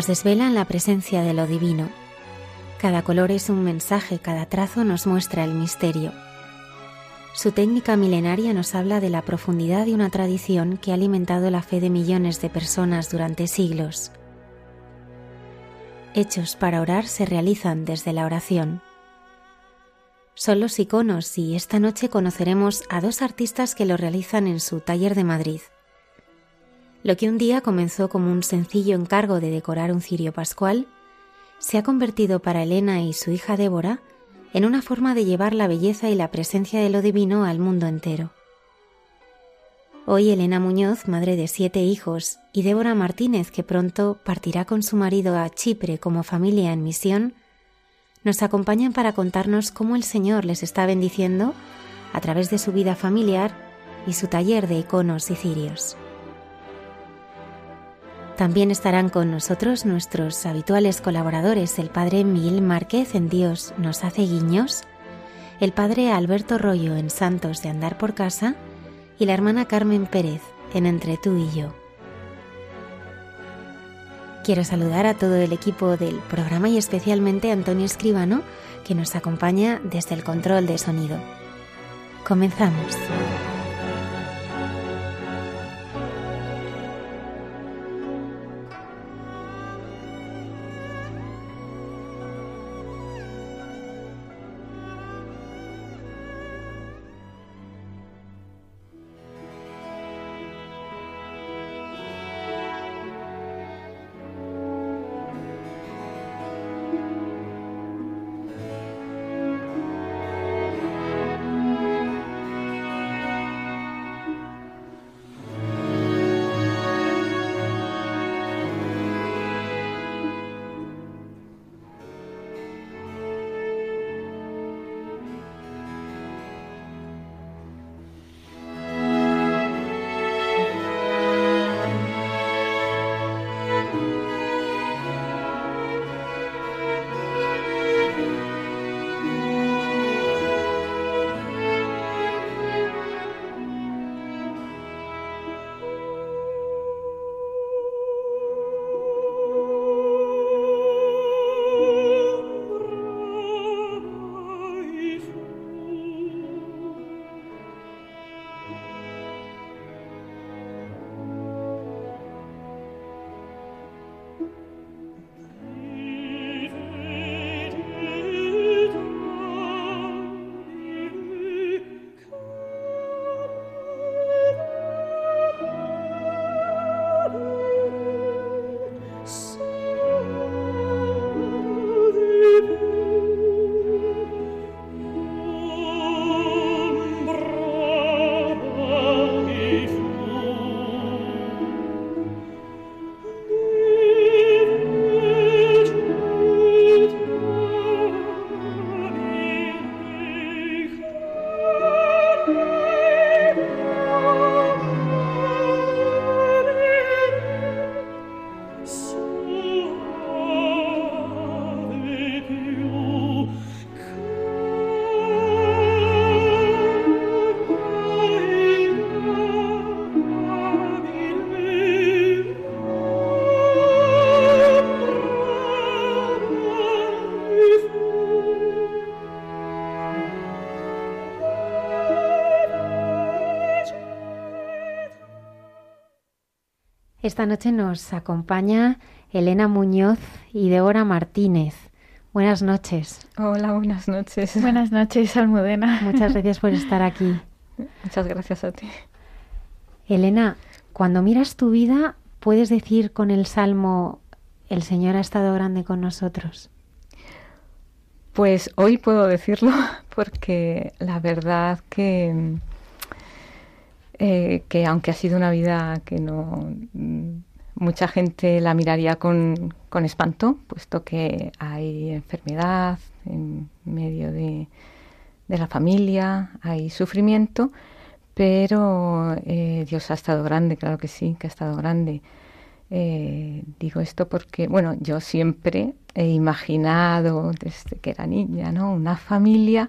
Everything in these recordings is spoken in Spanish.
Nos desvelan la presencia de lo divino. Cada color es un mensaje, cada trazo nos muestra el misterio. Su técnica milenaria nos habla de la profundidad de una tradición que ha alimentado la fe de millones de personas durante siglos. Hechos para orar se realizan desde la oración. Son los iconos y esta noche conoceremos a dos artistas que lo realizan en su taller de Madrid. Lo que un día comenzó como un sencillo encargo de decorar un cirio pascual, se ha convertido para Elena y su hija Débora en una forma de llevar la belleza y la presencia de lo divino al mundo entero. Hoy Elena Muñoz, madre de siete hijos, y Débora Martínez, que pronto partirá con su marido a Chipre como familia en misión, nos acompañan para contarnos cómo el Señor les está bendiciendo a través de su vida familiar y su taller de iconos y cirios. También estarán con nosotros nuestros habituales colaboradores, el padre Miguel Márquez en Dios nos hace guiños, el padre Alberto Rollo en Santos de Andar por Casa y la hermana Carmen Pérez en Entre tú y yo. Quiero saludar a todo el equipo del programa y especialmente a Antonio Escribano, que nos acompaña desde el control de sonido. Comenzamos. Esta noche nos acompaña Elena Muñoz y Débora Martínez. Buenas noches. Hola, buenas noches. Buenas noches, Almudena. Muchas gracias por estar aquí. Muchas gracias a ti. Elena, cuando miras tu vida, ¿puedes decir con el Salmo, el Señor ha estado grande con nosotros? Pues hoy puedo decirlo porque la verdad que eh, que aunque ha sido una vida que no mm, mucha gente la miraría con, espanto, puesto que hay enfermedad en medio de, la familia, hay sufrimiento, pero eh, Dios ha estado grande, claro que sí, que ha estado grande. Eh, digo esto porque, bueno, yo siempre he imaginado desde que era niña, ¿no? Una familia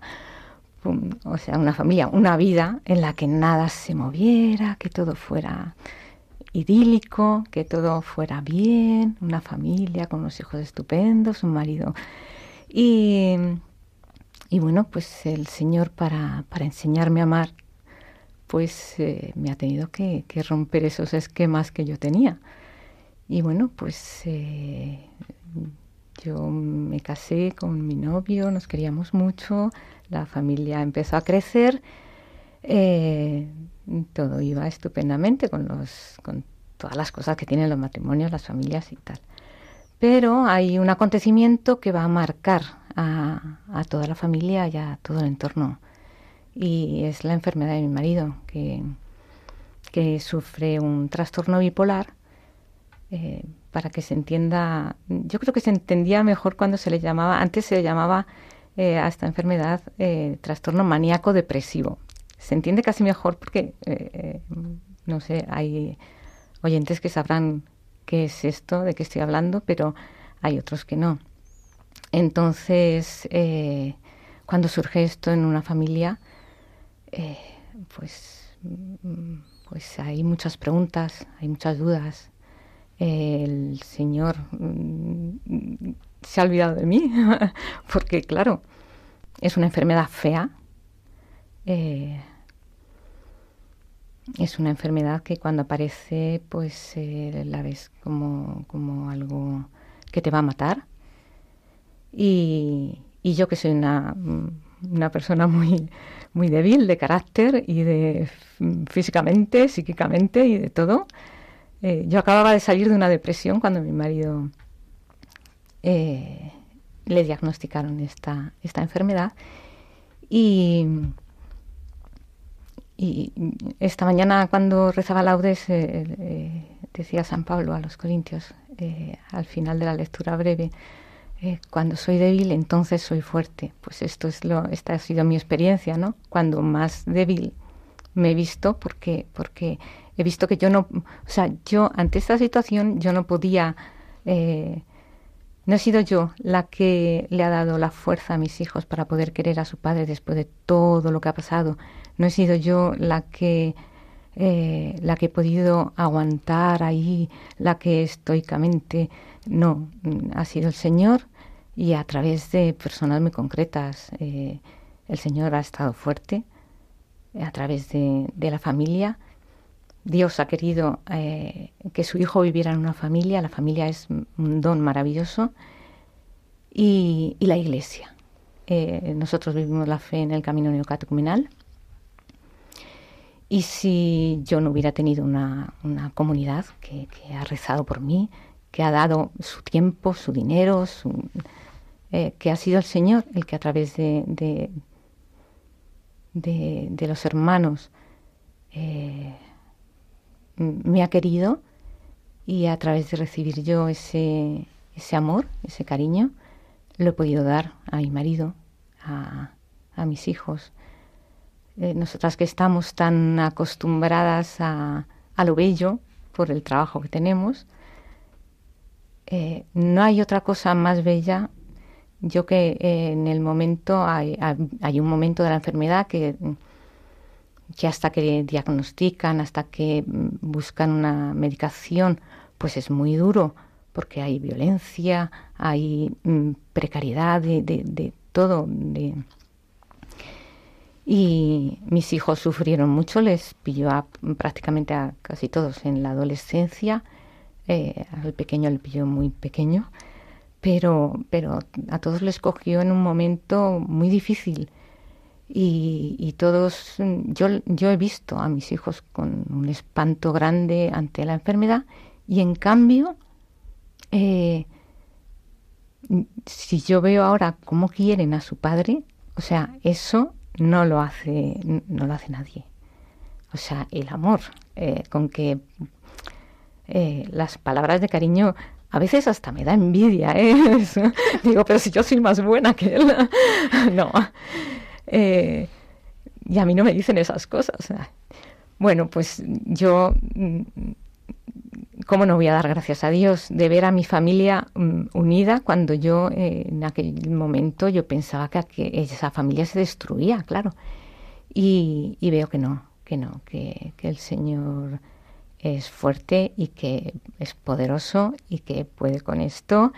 o sea, una familia, una vida en la que nada se moviera, que todo fuera idílico, que todo fuera bien, una familia con unos hijos estupendos, un marido. Y, y bueno, pues el Señor para, para enseñarme a amar, pues eh, me ha tenido que, romper esos esquemas que yo tenía. Y bueno, pues eh, yo me casé con mi novio, nos queríamos mucho, la familia empezó a crecer, eh, todo iba estupendamente con, los, con todas las cosas que tienen los matrimonios, las familias y tal. Pero hay un acontecimiento que va a marcar a, toda la familia y a todo el entorno. Y es la enfermedad de mi marido, que, que sufre un trastorno bipolar. Eh, para que se entienda, yo creo que se entendía mejor cuando se le llamaba, antes se le llamaba eh, a esta enfermedad eh, trastorno maníaco depresivo. Se entiende casi mejor porque, eh, no sé, hay oyentes que sabrán qué es esto, de qué estoy hablando, pero hay otros que no. Entonces, cuando surge esto en una familia, pues, pues hay muchas preguntas, hay muchas dudas. El Señor mm, se ha olvidado de mí, porque claro, es una enfermedad fea. Eh, es una enfermedad que cuando aparece, pues eh, la ves como, como, algo que te va a matar. Y, y yo que soy una, una, persona muy, muy débil de carácter y de físicamente, psíquicamente y de todo, eh, yo acababa de salir de una depresión cuando mi marido eh, le diagnosticaron esta, esta enfermedad. Y, esta mañana cuando rezaba laudes eh, eh, decía San Pablo a los Corintios al final de la lectura breve cuando soy débil entonces soy fuerte pues esto es lo esta ha sido mi experiencia no cuando más débil me he visto porque porque he visto que yo no o sea yo ante esta situación yo no podía eh, no he sido yo la que le ha dado la fuerza a mis hijos para poder querer a su padre después de todo lo que ha pasado. No he sido yo la que eh, la que he podido aguantar ahí, la que estoicamente. No, ha sido el Señor y a través de personas muy concretas. Eh, el Señor ha estado fuerte a través de, de la familia Dios ha querido eh, que su hijo viviera en una familia, la familia es un don maravilloso, y, la iglesia. Eh, nosotros vivimos la fe en el camino neocatecumenal. Y si yo no hubiera tenido una, comunidad que, ha rezado por mí, que ha dado su tiempo, su dinero, eh, que ha sido el Señor el que a través de, los hermanos me ha querido y a través de recibir yo ese, ese amor, ese cariño, lo he podido dar a mi marido, a, a mis hijos. Eh, nosotras que estamos tan acostumbradas a, a, lo bello por el trabajo que tenemos, eh, no hay otra cosa más bella. Yo que eh, en el momento, hay, hay un momento de la enfermedad que que hasta que diagnostican, hasta que mm, buscan una medicación, pues es muy duro, porque hay violencia, hay mm, precariedad de, de, todo. Y mis hijos sufrieron mucho, les pilló prácticamente a casi todos en la adolescencia Eh, al pequeño le pilló muy pequeño, pero, pero a todos les cogió en un momento muy difícil. Y, todos, yo, yo he visto a mis hijos con un espanto grande ante la enfermedad y en cambio, eh, si yo veo ahora cómo quieren a su padre, o sea, eso no lo hace, no lo hace nadie. O sea, el amor eh, con que eh, las palabras de cariño a veces hasta me da envidia, ¿eh? Digo, pero si yo soy más buena que él. no. Eh, y a mí no me dicen esas cosas. Bueno, pues yo, mm, ¿cómo no voy a dar gracias a Dios de ver a mi familia mm, unida cuando yo eh, en aquel momento yo pensaba que, esa familia se destruía, claro. Y, veo que no, que no, que, el Señor es fuerte y que es poderoso y que puede con esto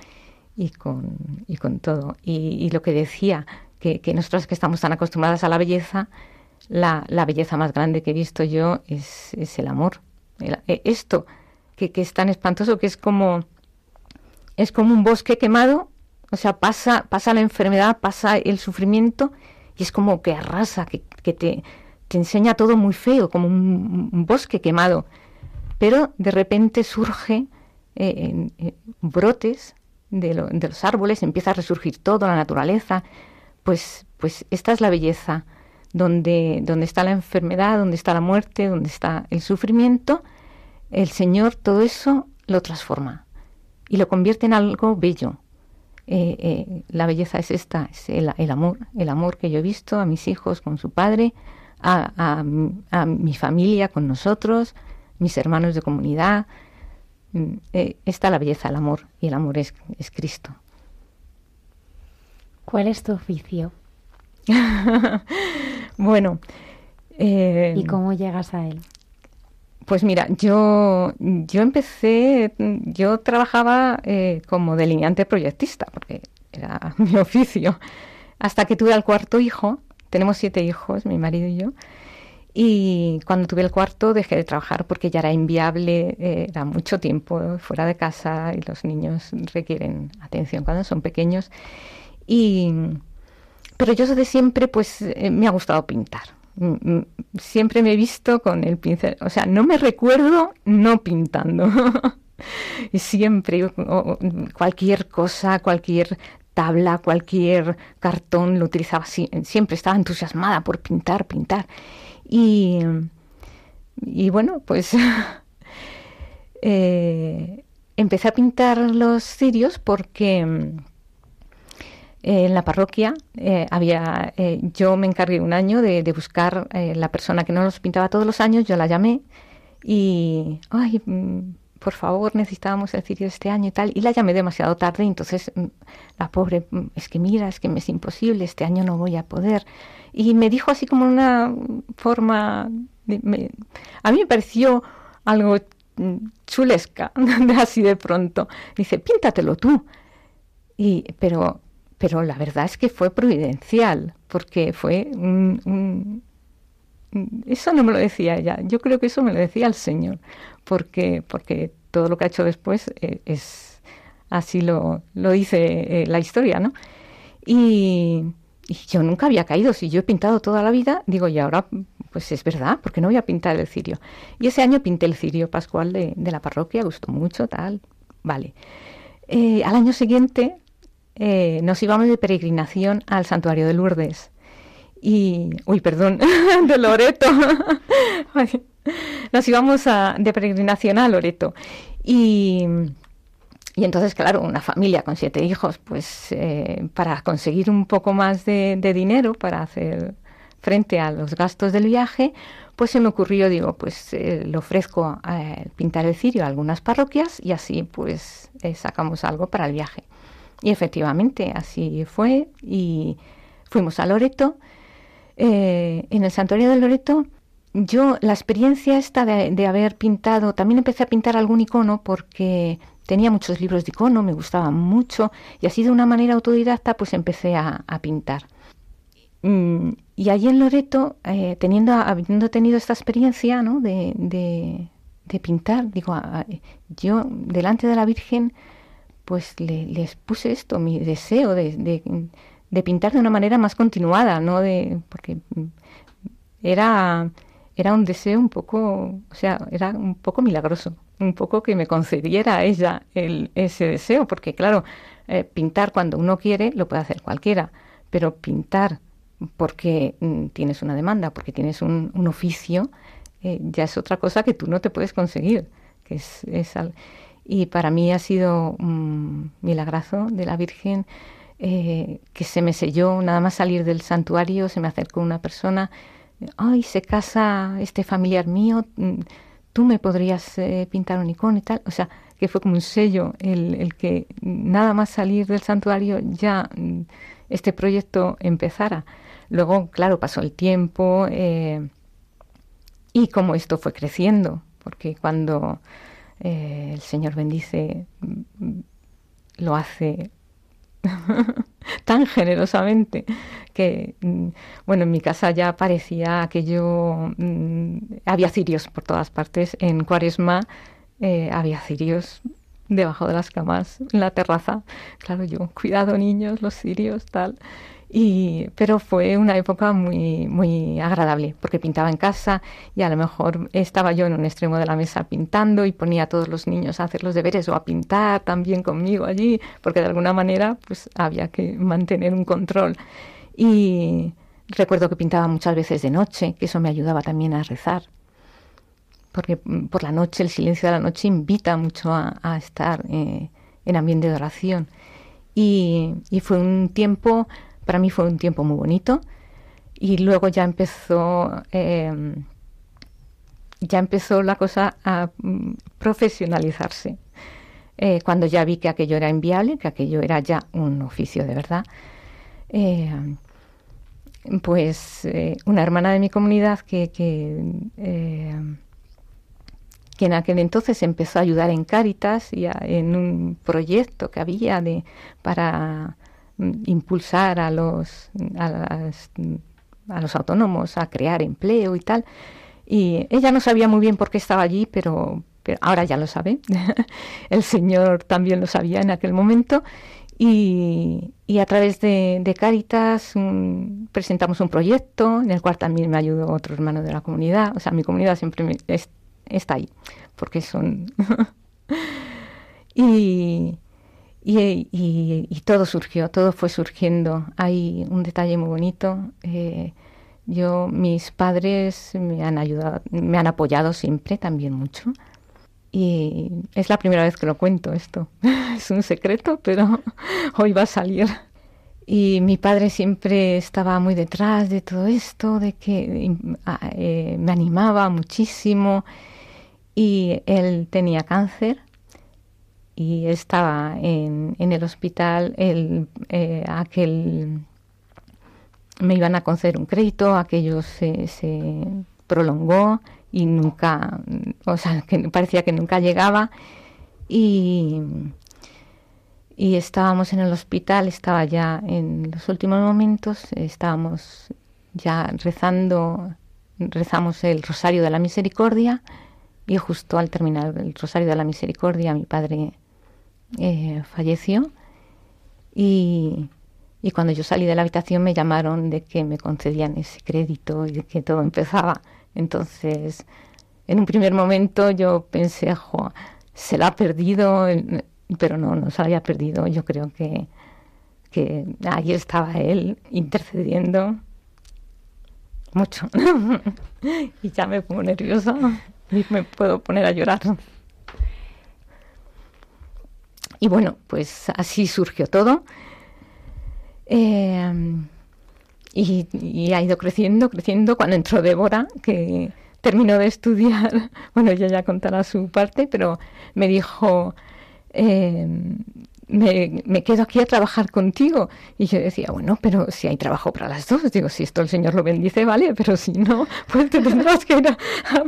y con, y con todo. Y, lo que decía, que, que, nosotros que estamos tan acostumbradas a la belleza, la, la belleza más grande que he visto yo es, es el amor. E, esto, que, que, es tan espantoso, que es como, es como un bosque quemado, o sea, pasa, pasa la enfermedad, pasa el sufrimiento, y es como que arrasa, que, que te, te enseña todo muy feo, como un bosque quemado pero de repente surge eh, brotes de, los árboles, empieza a resurgir todo, la naturaleza, pues, pues esta es la belleza, donde, donde está la enfermedad, donde está la muerte, donde está el sufrimiento, el Señor todo eso lo transforma y lo convierte en algo bello. Eh, eh, la belleza es esta, es el, amor, el amor que yo he visto a mis hijos con su padre, a mi familia con nosotros, mis hermanos de comunidad. Mm, eh, está la belleza, el amor, y el amor es, es Cristo. ¿Cuál es tu oficio? bueno. Eh, ¿Y cómo llegas a él? Pues mira, yo, yo empecé, yo trabajaba eh, como delineante proyectista, porque era mi oficio, hasta que tuve al cuarto hijo, tenemos siete hijos, mi marido y yo, y cuando tuve el cuarto dejé de trabajar porque ya era inviable, eh, era mucho tiempo fuera de casa y los niños requieren atención cuando son pequeños. Y, pero yo desde siempre pues eh, me ha gustado pintar. Siempre me he visto con el pincel, o sea, no me recuerdo no pintando. y siempre cualquier cosa, cualquier tabla, cualquier cartón lo utilizaba, siempre estaba entusiasmada por pintar, pintar. Y, y bueno, pues eh, empecé a pintar los cirios porque mm, en la parroquia eh, había, eh, yo me encargué un año de, buscar la persona que no los pintaba todos los años, yo la llamé y, ay, mm, por favor, necesitábamos el cirio este año y tal, y la llamé demasiado tarde, entonces mm, la pobre, es que mira, es que me es imposible, este año no voy a poder. Y me dijo así como una forma, a mí me pareció algo chulesca, así de pronto. Dice, píntatelo tú. Y, pero, pero la verdad es que fue providencial, porque fue un, eso no me lo decía ella, yo creo que eso me lo decía el Señor, porque, porque todo lo que ha hecho después eh, es así lo, lo dice eh, la historia, ¿no? Y, yo nunca había caído, si yo he pintado toda la vida, digo, y ahora pues es verdad, porque no voy a pintar el cirio. Y ese año pinté el cirio pascual de, la parroquia, gustó mucho, tal, vale. Eh, al año siguiente eh, nos íbamos de peregrinación al santuario de Lourdes. Y, uy, perdón, de Loreto. nos íbamos a, de peregrinación a Loreto. Y y entonces, claro, una familia con siete hijos, pues eh, para conseguir un poco más de, dinero para hacer frente a los gastos del viaje, pues se me ocurrió, digo, pues eh, le ofrezco eh, pintar el cirio a algunas parroquias y así pues sacamos algo para el viaje. Y efectivamente, así fue y fuimos a Loreto. en el santuario de Loreto, yo la experiencia esta de, de haber pintado, también empecé a pintar algún icono porque tenía muchos libros de icono, me gustaban mucho y así de una manera autodidacta pues empecé a, pintar. Mm, y allí en Loreto, eh, teniendo, habiendo tenido esta experiencia ¿no? de, de pintar. Digo, yo delante de la Virgen, pues le, les puse esto, mi deseo de, de, pintar de una manera más continuada, ¿no? De, porque era, era un deseo un poco, o sea, era un poco milagroso, un poco que me concediera ella el, ese deseo, porque claro, eh, pintar cuando uno quiere lo puede hacer cualquiera, pero pintar porque mm, tienes una demanda, porque tienes un, un oficio, eh, ya es otra cosa que tú no te puedes conseguir. Que es, Y para mí ha sido un milagrazo de la Virgen eh, que se me selló, nada más salir del santuario, se me acercó una persona, ay, se casa este familiar mío, mm, tú me podrías eh, pintar un icono y tal. O sea, que fue como un sello el, el que nada más salir del santuario ya mm, este proyecto empezara. Luego, claro, pasó el tiempo eh, y como esto fue creciendo, porque cuando eh, el Señor bendice, mm, lo hace tan generosamente que, mm, bueno, en mi casa ya parecía que yo, mm, había cirios por todas partes. En Cuaresma eh, había cirios debajo de las camas, en la terraza. Claro, yo, cuidado niños, los cirios, tal. Y, pero fue una época muy, muy agradable, porque pintaba en casa y a lo mejor estaba yo en un extremo de la mesa pintando y ponía a todos los niños a hacer los deberes o a pintar también conmigo allí, porque de alguna manera pues había que mantener un control. Y recuerdo que pintaba muchas veces de noche, que eso me ayudaba también a rezar, porque por la noche, el silencio de la noche invita mucho a, estar eh, en ambiente de oración. Y fue un tiempo para mí fue un tiempo muy bonito. Y luego ya empezó em, ya empezó la cosa a mm, profesionalizarse. Eh, cuando ya vi que aquello era inviable que aquello era ya un oficio de verdad em, pues eh, una hermana de mi comunidad que, que, em, que, en aquel entonces empezó a ayudar en Cáritas y en un proyecto que había de para impulsar a los, a, los autónomos a crear empleo y tal. Y ella no sabía muy bien por qué estaba allí, pero, ahora ya lo sabe. El Señor también lo sabía en aquel momento. Y, a través de, de Caritas presentamos un proyecto en el cual también me ayudó otro hermano de la comunidad. O sea, mi comunidad siempre está ahí, porque son... y, y, todo surgió, todo fue surgiendo. Hay un detalle muy bonito. Eh, yo, mis padres me han ayudado, me han apoyado siempre también mucho. Y es la primera vez que lo cuento esto. es un secreto, pero hoy va a salir. Y mi padre siempre estaba muy detrás de todo esto, de que eh, me animaba muchísimo. Y él tenía cáncer y estaba en, en el hospital el, eh, aquel me iban a conceder un crédito, aquello se, se prolongó y nunca, o sea, que parecía que nunca llegaba. Y, y estábamos en el hospital, estaba ya en los últimos momentos, estábamos ya rezando, rezamos el Rosario de la Misericordia y justo al terminar el Rosario de la Misericordia mi padre eh, falleció y, y, cuando yo salí de la habitación me llamaron de que me concedían ese crédito y de que todo empezaba. Entonces, en un primer momento yo pensé, se la ha perdido, pero no, no se la había perdido. Yo creo que, que ahí estaba él intercediendo mucho. y ya me pongo nerviosa y me puedo poner a llorar. Y bueno, pues así surgió todo. Eh, y, ha ido creciendo, creciendo. Cuando entró Débora, que terminó de estudiar, bueno, ella ya contará su parte, pero me dijo, eh, me, quedo aquí a trabajar contigo. Y yo decía, bueno, pero si hay trabajo para las dos, digo, si esto el Señor lo bendice, vale, pero si no, pues te tendrás que ir a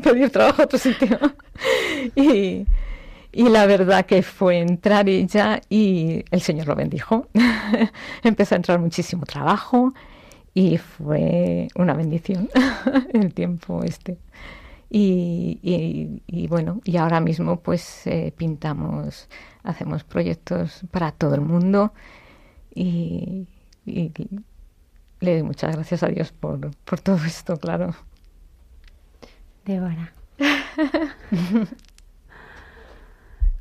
pedir trabajo a otro sitio. y, y la verdad que fue entrar ella y el Señor lo bendijo. Empezó a entrar muchísimo trabajo y fue una bendición el tiempo este. Y, bueno, y ahora mismo pues eh, pintamos, hacemos proyectos para todo el mundo y, le doy muchas gracias a Dios por, por todo esto, claro. Débora.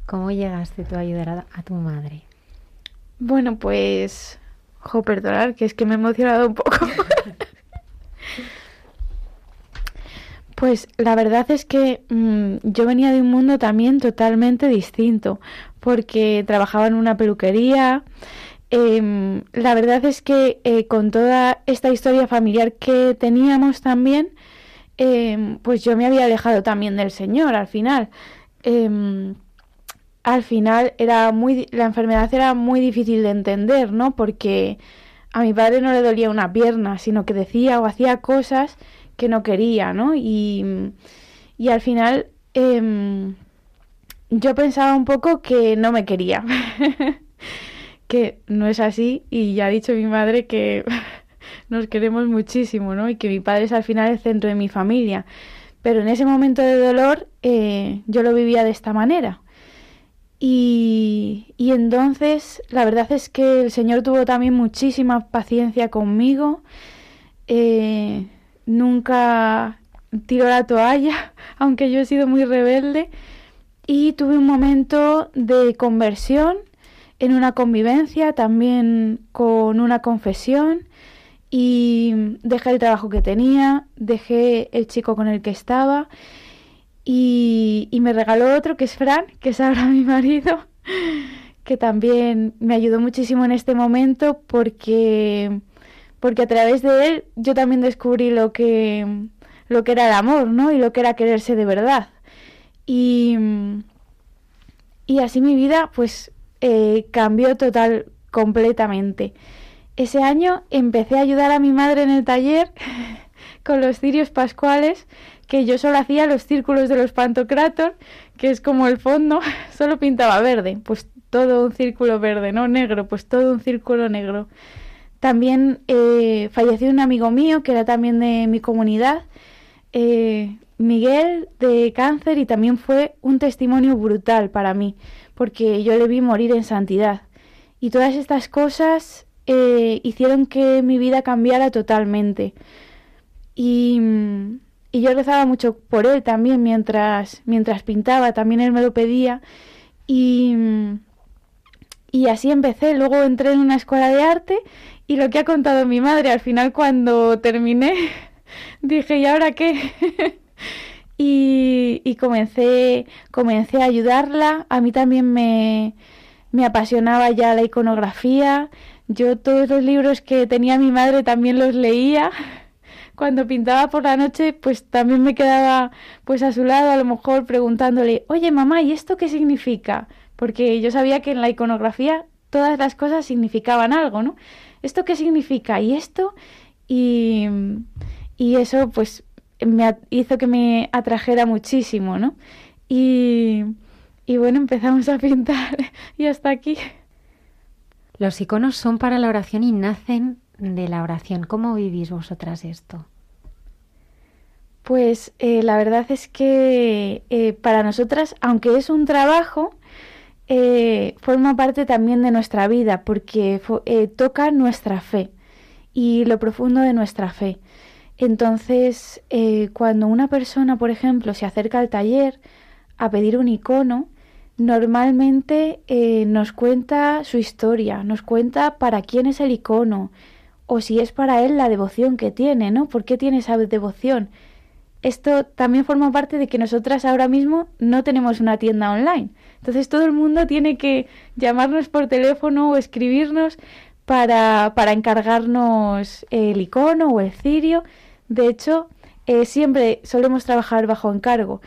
¿Cómo llegaste tú a ayudar a, tu madre? Bueno, pues... Jo, perdonar, que es que me he emocionado un poco. pues la verdad es que mm, yo venía de un mundo también totalmente distinto, porque trabajaba en una peluquería. Em, la verdad es que eh, con toda esta historia familiar que teníamos también, em, pues yo me había alejado también del Señor al final. Al final era muy la enfermedad era muy difícil de entender, ¿no? Porque a mi padre no le dolía una pierna, sino que decía o hacía cosas que no quería, ¿no? Y, y al final em, yo pensaba un poco que no me quería, que no es así y ya ha dicho mi madre que nos queremos muchísimo, ¿no? Y que mi padre es al final el centro de mi familia. Pero en ese momento de dolor eh, yo lo vivía de esta manera. Y, entonces la verdad es que el Señor tuvo también muchísima paciencia conmigo. Eh, nunca tiró la toalla, aunque yo he sido muy rebelde. Y tuve un momento de conversión en una convivencia, también con una confesión. Y dejé el trabajo que tenía, dejé el chico con el que estaba y, me regaló otro que es Fran, que es ahora mi marido, que también me ayudó muchísimo en este momento porque, porque a través de él yo también descubrí lo que, lo que era el amor, ¿no? Y lo que era quererse de verdad. Y, y así mi vida pues eh, cambió total, completamente. Ese año empecé a ayudar a mi madre en el taller con los cirios pascuales que yo solo hacía los círculos de los pantocrator, que es como el fondo, solo pintaba verde, pues todo un círculo verde, no negro, pues todo un círculo negro. También eh, falleció un amigo mío que era también de mi comunidad, eh, Miguel, de cáncer, y también fue un testimonio brutal para mí, porque yo le vi morir en santidad. Y todas estas cosas eh, hicieron que mi vida cambiara totalmente. Y, y yo rezaba mucho por él también mientras, mientras pintaba, también él me lo pedía y, y así empecé. Luego entré en una escuela de arte y lo que ha contado mi madre, al final cuando terminé dije, ¿y ahora qué? y, y comencé, comencé a ayudarla. A mí también me, me apasionaba ya la iconografía. Yo todos los libros que tenía mi madre también los leía cuando pintaba por la noche, pues también me quedaba pues a su lado, a lo mejor preguntándole, oye mamá, ¿y esto qué significa? Porque yo sabía que en la iconografía todas las cosas significaban algo, ¿no? ¿Esto qué significa? ¿Y esto? Y, y eso pues me hizo que me atrajera muchísimo, ¿no? Y, y bueno, empezamos a pintar y hasta aquí. Los iconos son para la oración y nacen de la oración. ¿Cómo vivís vosotras esto? Pues eh, la verdad es que eh, para nosotras, aunque es un trabajo, eh, forma parte también de nuestra vida porque toca nuestra fe y lo profundo de nuestra fe. Entonces, cuando una persona, por ejemplo, se acerca al taller a pedir un icono, normalmente nos cuenta su historia, nos cuenta para quién es el icono, o si es para él la devoción que tiene, ¿no? ¿Por qué tiene esa devoción? Esto también forma parte de que nosotras ahora mismo no tenemos una tienda online. Entonces todo el mundo tiene que llamarnos por teléfono o escribirnos para, para encargarnos el icono o el cirio. De hecho, eh, siempre solemos trabajar bajo encargo.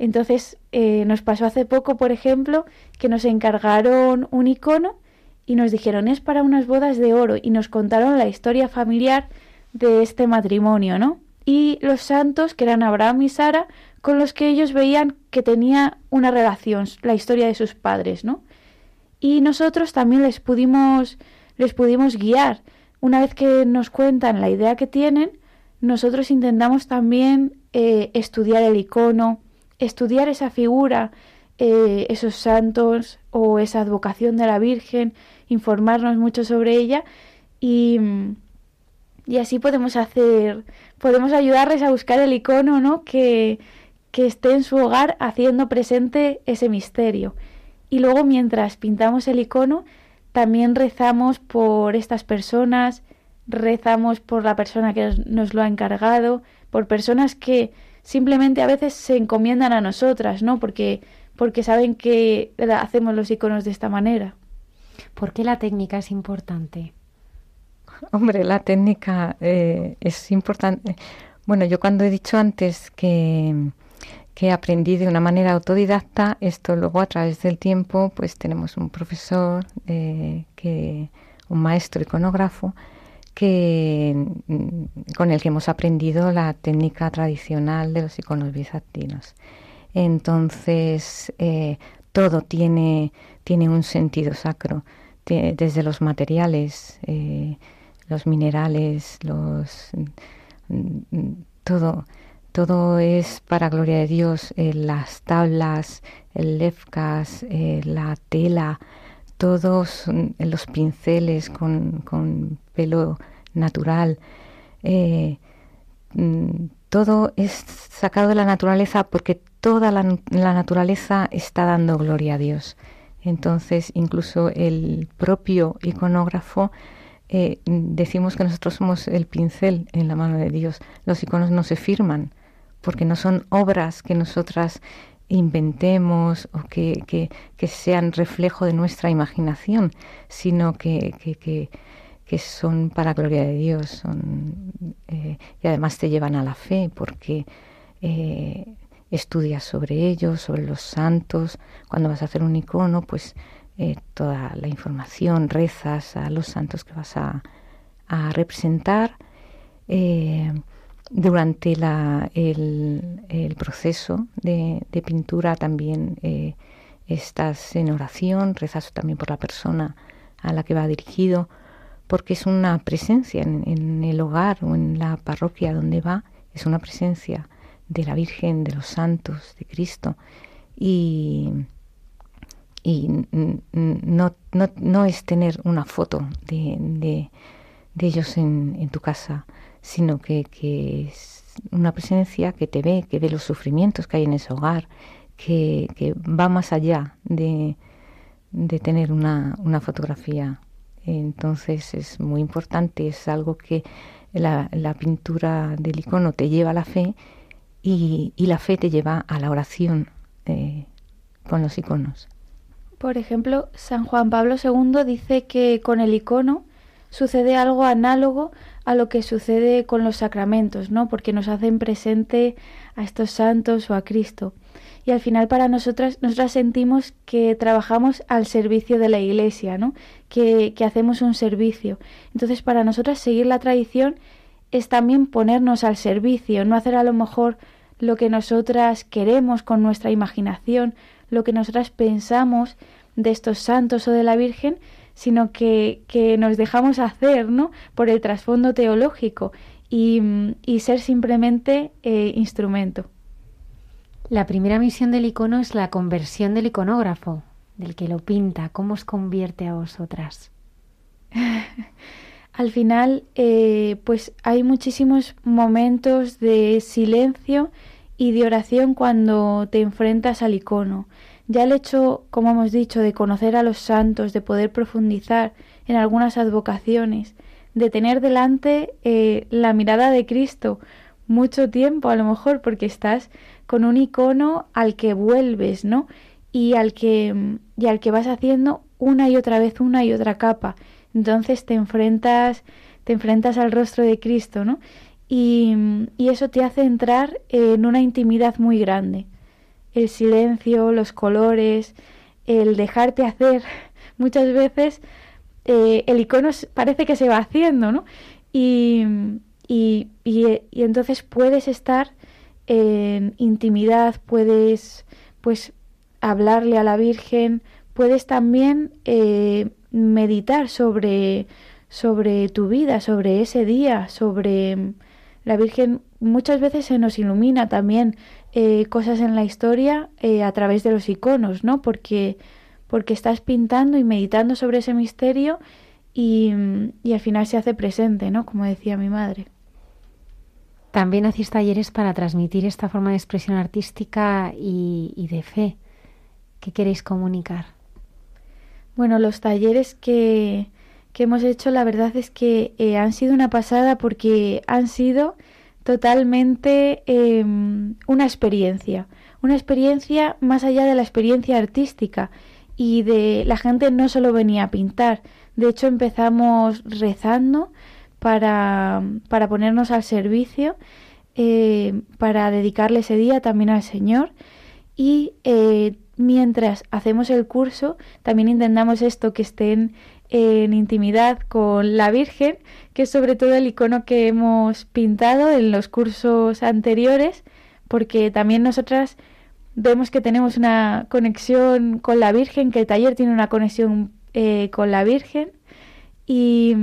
Entonces, eh, nos pasó hace poco, por ejemplo, que nos encargaron un icono y nos dijeron es para unas bodas de oro y nos contaron la historia familiar de este matrimonio, ¿no? Y los santos, que eran Abraham y Sara, con los que ellos veían que tenía una relación, la historia de sus padres, ¿no? Y nosotros también les pudimos, les pudimos guiar. Una vez que nos cuentan la idea que tienen, nosotros intentamos también eh, estudiar el icono, estudiar esa figura, eh, esos santos o esa advocación de la Virgen, informarnos mucho sobre ella y, y así podemos hacer, podemos ayudarles a buscar el icono, ¿no? Que, que esté en su hogar haciendo presente ese misterio. Y luego mientras pintamos el icono, también rezamos por estas personas, rezamos por la persona que nos lo ha encargado, por personas que simplemente a veces se encomiendan a nosotras, ¿no? Porque, porque saben que hacemos los iconos de esta manera. ¿Por qué la técnica es importante? Hombre, la técnica eh, es importante. Bueno, yo cuando he dicho antes que, que aprendí de una manera autodidacta, esto luego a través del tiempo, pues tenemos un profesor, eh, que, un maestro iconógrafo, que, mm, con el que hemos aprendido la técnica tradicional de los iconos bizantinos. Entonces, eh, todo tiene, tiene un sentido sacro, desde los materiales, eh, los minerales, los mm, todo todo es para gloria de Dios, eh, las tablas, el lefkas, eh, la tela, todos mm, los pinceles con, pelo natural, mm, todo es sacado de la naturaleza porque toda la, naturaleza está dando gloria a Dios. Entonces, incluso el propio iconógrafo decimos que nosotros somos el pincel en la mano de Dios. Los iconos no se firman, porque no son obras que nosotras inventemos o que, que, sean reflejo de nuestra imaginación, sino que, que, son para gloria de Dios son, eh, y además te llevan a la fe porque eh, estudias sobre ellos, sobre los santos. Cuando vas a hacer un icono, pues eh, toda la información, rezas a los santos que vas a, representar durante la, el, proceso de, pintura también eh, estás en oración, rezas también por la persona a la que va dirigido, porque es una presencia en, el hogar o en la parroquia donde va, es una presencia de la Virgen, de los santos, de Cristo. Y, y no, no, no es tener una foto de, de, ellos en, en tu casa, sino que, que, es una presencia que te ve, que ve los sufrimientos que hay en ese hogar, que, que va más allá de, de tener una, una, fotografía. Entonces es muy importante, es algo que la, la pintura del icono te lleva a la fe y, la fe te lleva a la oración eh, con los iconos. Por ejemplo, San Juan Pablo II dice que con el icono sucede algo análogo a lo que sucede con los sacramentos, ¿no? Porque nos hacen presente a estos santos o a Cristo. Y al final para nosotras, nosotras sentimos que trabajamos al servicio de la Iglesia, ¿no? Que hacemos un servicio. Entonces para nosotras seguir la tradición es también ponernos al servicio, no hacer a lo mejor lo que nosotras queremos con nuestra imaginación, lo que nosotras pensamos de estos santos o de la Virgen, sino que, nos dejamos hacer ¿no? por el trasfondo teológico y, ser simplemente eh, instrumento. La primera misión del icono es la conversión del iconógrafo, del que lo pinta. ¿Cómo os convierte a vosotras? Al final, eh, pues hay muchísimos momentos de silencio y de oración cuando te enfrentas al icono. Ya el hecho, como hemos dicho, de conocer a los santos, de poder profundizar en algunas advocaciones, de tener delante eh, la mirada de Cristo mucho tiempo, a lo mejor, porque estás con un icono al que vuelves, ¿no? Y al que, y al que vas haciendo una y otra vez una y otra capa. Entonces te enfrentas, te enfrentas al rostro de Cristo, ¿no? Y, y eso te hace entrar en una intimidad muy grande el silencio, los colores, el dejarte hacer. Muchas veces eh, el icono parece que se va haciendo, ¿no? Y, y, y, entonces puedes estar en intimidad, puedes pues hablarle a la Virgen, puedes también eh, meditar sobre, sobre tu vida, sobre ese día, sobre la Virgen muchas veces se nos ilumina también eh, cosas en la historia eh, a través de los iconos, ¿no? Porque, porque estás pintando y meditando sobre ese misterio y, y al final se hace presente, ¿no? Como decía mi madre. También hacéis talleres para transmitir esta forma de expresión artística y, de fe. ¿Qué queréis comunicar? Bueno, los talleres que, que hemos hecho, la verdad es que eh, han sido una pasada porque han sido totalmente em, una experiencia, una experiencia más allá de la experiencia artística y de la gente no solo venía a pintar, de hecho empezamos rezando para, para ponernos al servicio, eh, para dedicarle ese día también al Señor y eh, mientras hacemos el curso también intentamos esto que estén en intimidad con la Virgen, que es sobre todo el icono que hemos pintado en los cursos anteriores, porque también nosotras vemos que tenemos una conexión con la Virgen, que el taller tiene una conexión eh, con la Virgen, y,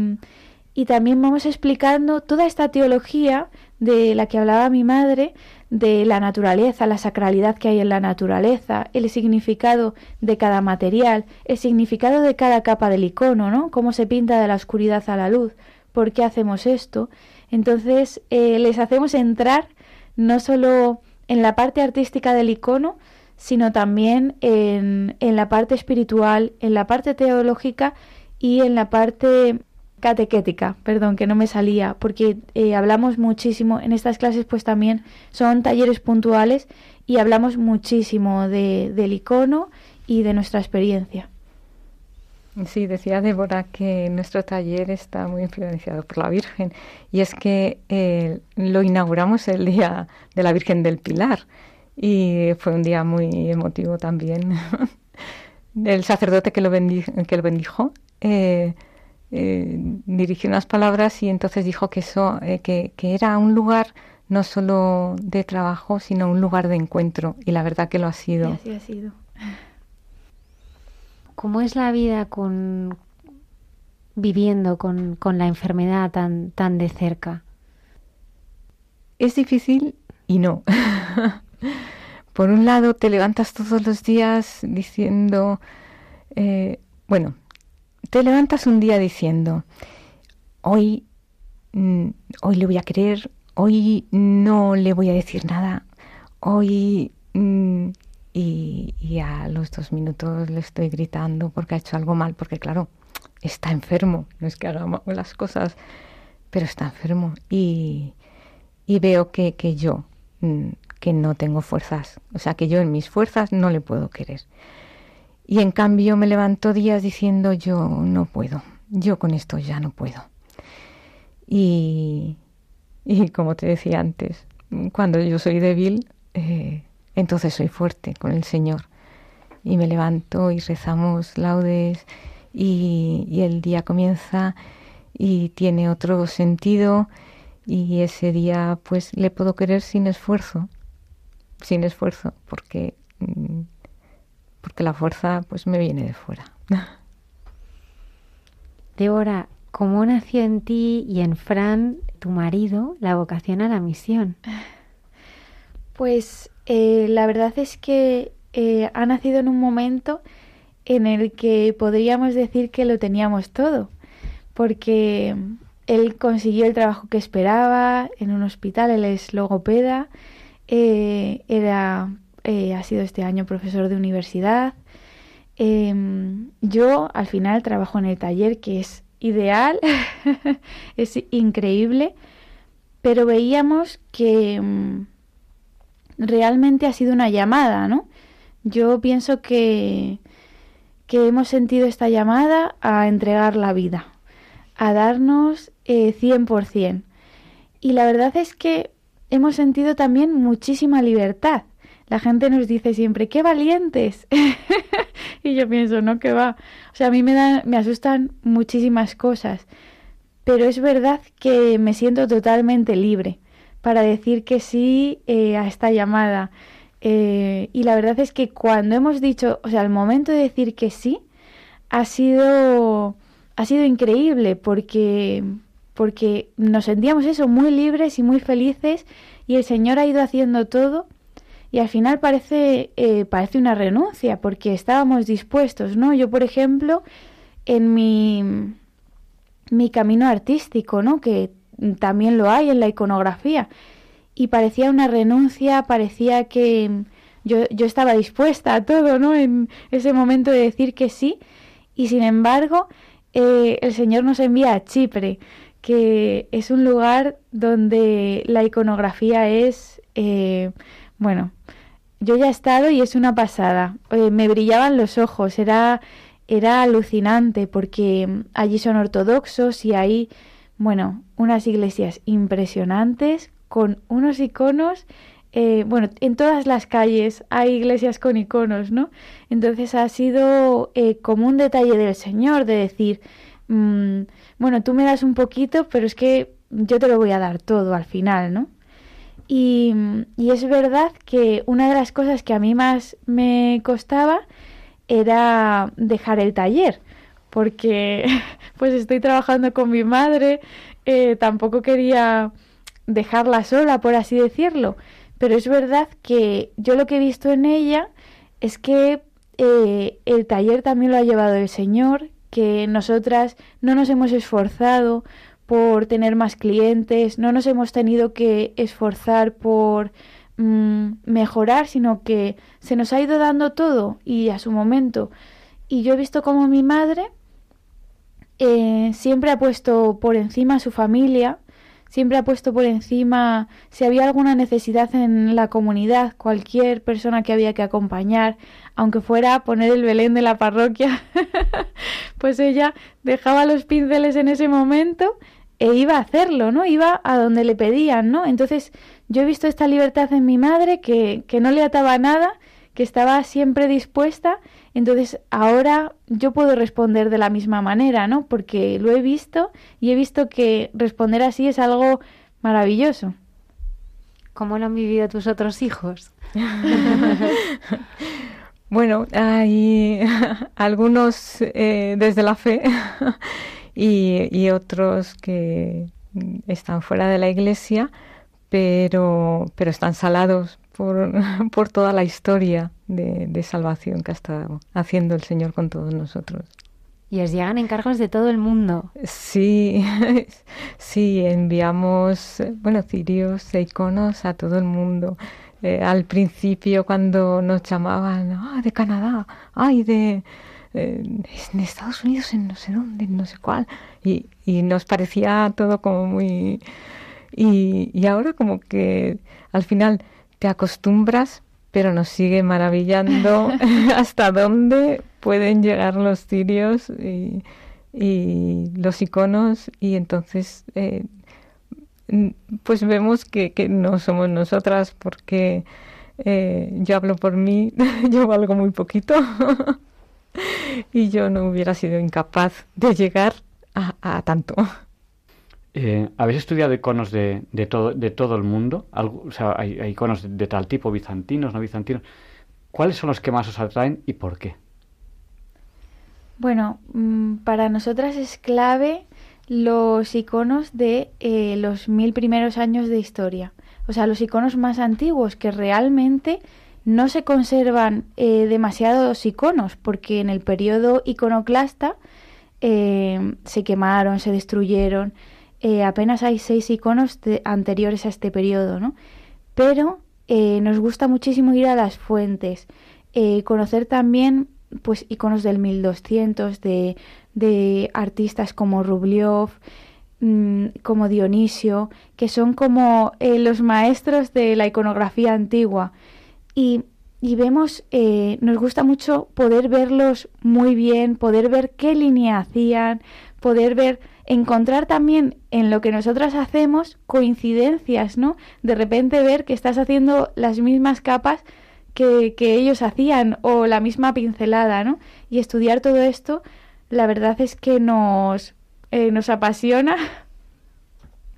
y también vamos explicando toda esta teología de la que hablaba mi madre, de la naturaleza, la sacralidad que hay en la naturaleza, el significado de cada material, el significado de cada capa del icono, ¿no? Cómo se pinta de la oscuridad a la luz, por qué hacemos esto. Entonces, eh, les hacemos entrar no solo en la parte artística del icono, sino también en, en la parte espiritual, en la parte teológica y en la parte catequética, perdón, que no me salía, porque eh, hablamos muchísimo, en estas clases pues también son talleres puntuales y hablamos muchísimo de, del icono y de nuestra experiencia. Sí, decía Débora que nuestro taller está muy influenciado por la Virgen y es que eh, lo inauguramos el día de la Virgen del Pilar y fue un día muy emotivo también. el sacerdote que lo, bendijo eh, eh, dirigió unas palabras y entonces dijo que eso, eh, que, era un lugar no solo de trabajo, sino un lugar de encuentro. Y la verdad que lo ha sido. así ha sido. ¿Cómo es la vida con viviendo con, con la enfermedad tan, tan de cerca? Es difícil y no. Por un lado, te levantas todos los días diciendo, eh, bueno, te levantas un día diciendo, hoy, mm, hoy le voy a querer, hoy no le voy a decir nada, hoy... Mm, y, a los dos minutos le estoy gritando porque ha hecho algo mal, porque claro, está enfermo, no es que haga las cosas, pero está enfermo. Y, y veo que, que yo, mm, que no tengo fuerzas, o sea, que yo en mis fuerzas no le puedo querer. Y en cambio me levanto días diciendo yo no puedo, yo con esto ya no puedo. Y, y como te decía antes, cuando yo soy débil, eh, entonces soy fuerte con el Señor. Y me levanto y rezamos laudes y, y el día comienza y tiene otro sentido y ese día pues le puedo querer sin esfuerzo, sin esfuerzo, porque porque la fuerza pues me viene de fuera. Débora, ¿cómo nació en ti y en Fran, tu marido, la vocación a la misión? Pues eh, la verdad es que eh, ha nacido en un momento en el que podríamos decir que lo teníamos todo, porque él consiguió el trabajo que esperaba en un hospital, él es logopeda, eh, era eh, ha sido este año profesor de universidad. Em, yo al final trabajo en el taller que es ideal, es increíble, pero veíamos que em, realmente ha sido una llamada, ¿no? Yo pienso que, que hemos sentido esta llamada a entregar la vida, a darnos eh, 100%. Y la verdad es que hemos sentido también muchísima libertad. La gente nos dice siempre, ¡qué valientes! y yo pienso, no, que va. O sea, a mí me, dan, me asustan muchísimas cosas, pero es verdad que me siento totalmente libre para decir que sí eh, a esta llamada. Eh, y la verdad es que cuando hemos dicho, o sea, el momento de decir que sí, ha sido, ha sido increíble porque, porque nos sentíamos eso, muy libres y muy felices y el Señor ha ido haciendo todo y al final parece, eh, parece una renuncia porque estábamos dispuestos, ¿no? Yo, por ejemplo, en mi, mi camino artístico, ¿no? Que también lo hay en la iconografía y parecía una renuncia, parecía que yo, yo estaba dispuesta a todo, ¿no? En ese momento de decir que sí y sin embargo eh, el Señor nos envía a Chipre, que es un lugar donde la iconografía es, eh, bueno, yo ya he estado y es una pasada. Eh, me brillaban los ojos, era, era alucinante porque allí son ortodoxos y hay, bueno, unas iglesias impresionantes con unos iconos. Eh, bueno, en todas las calles hay iglesias con iconos, ¿no? Entonces ha sido eh, como un detalle del Señor de decir, mm, bueno, tú me das un poquito, pero es que yo te lo voy a dar todo al final, ¿no? Y, es verdad que una de las cosas que a mí más me costaba era dejar el taller, porque pues estoy trabajando con mi madre, eh, tampoco quería dejarla sola, por así decirlo, pero es verdad que yo lo que he visto en ella es que eh, el taller también lo ha llevado el Señor, que nosotras no nos hemos esforzado por tener más clientes, no nos hemos tenido que esforzar por mm, mejorar, sino que se nos ha ido dando todo y a su momento. Y yo he visto como mi madre eh, siempre ha puesto por encima a su familia, siempre ha puesto por encima si había alguna necesidad en la comunidad, cualquier persona que había que acompañar, aunque fuera poner el Belén de la parroquia, pues ella dejaba los pinceles en ese momento e iba a hacerlo, ¿no? Iba a donde le pedían, ¿no? Entonces yo he visto esta libertad en mi madre que, que no le ataba nada, que estaba siempre dispuesta, entonces ahora yo puedo responder de la misma manera, ¿no? Porque lo he visto y he visto que responder así es algo maravilloso. ¿Cómo lo han vivido tus otros hijos? bueno, hay algunos eh, desde la fe y, otros que están fuera de la iglesia, pero, pero están salados por, por toda la historia de, de, salvación que ha estado haciendo el Señor con todos nosotros. Y os llegan encargos de todo el mundo. Sí, sí, enviamos, bueno, cirios e iconos a todo el mundo. Eh, al principio cuando nos llamaban, ah, de Canadá, ay, de, en Estados Unidos, en no sé dónde, en no sé cuál, y, y nos parecía todo como muy... Y, y ahora como que al final te acostumbras, pero nos sigue maravillando hasta dónde pueden llegar los cirios y, y los iconos. Y entonces eh, pues vemos que, que, no somos nosotras porque eh, yo hablo por mí, yo valgo muy poquito y yo no hubiera sido incapaz de llegar a, tanto. Eh, ¿Habéis estudiado iconos de, de, todo, de todo el mundo? o sea, hay, iconos de, tal tipo, bizantinos, no bizantinos. ¿Cuáles son los que más os atraen y por qué? Bueno, mm, para nosotras es clave los iconos de eh, los mil primeros años de historia. O sea, los iconos más antiguos que realmente no se conservan eh, demasiados iconos porque en el periodo iconoclasta eh, se quemaron, se destruyeron. Eh, apenas hay seis iconos anteriores a este periodo, ¿no? Pero nos gusta muchísimo ir a las fuentes, conocer también pues iconos del 1200 de, de artistas como Rubliov, mm, como Dionisio, que son como los maestros de la iconografía antigua y, vemos, eh, nos gusta mucho poder verlos muy bien, poder ver qué línea hacían, poder ver, encontrar también en lo que nosotras hacemos coincidencias, ¿no? De repente ver que estás haciendo las mismas capas que, ellos hacían o la misma pincelada, ¿no? Y estudiar todo esto, la verdad es que nos, eh, nos apasiona.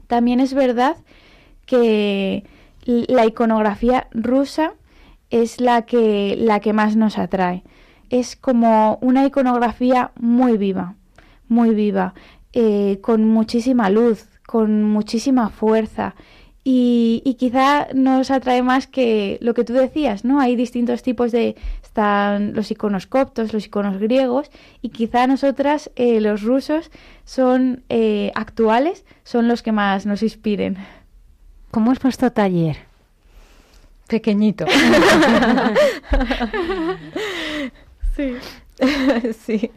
También es verdad que la iconografía rusa es la que, la que más nos atrae. Es como una iconografía muy viva, muy viva. eh, con muchísima luz, con muchísima fuerza. Y, quizá nos atrae más que lo que tú decías, ¿no? Hay distintos tipos de... Están los iconos coptos, los iconos griegos, y quizá nosotras, eh, los rusos, son eh, actuales, son los que más nos inspiren. ¿Cómo es vuestro taller? Pequeñito. sí. sí.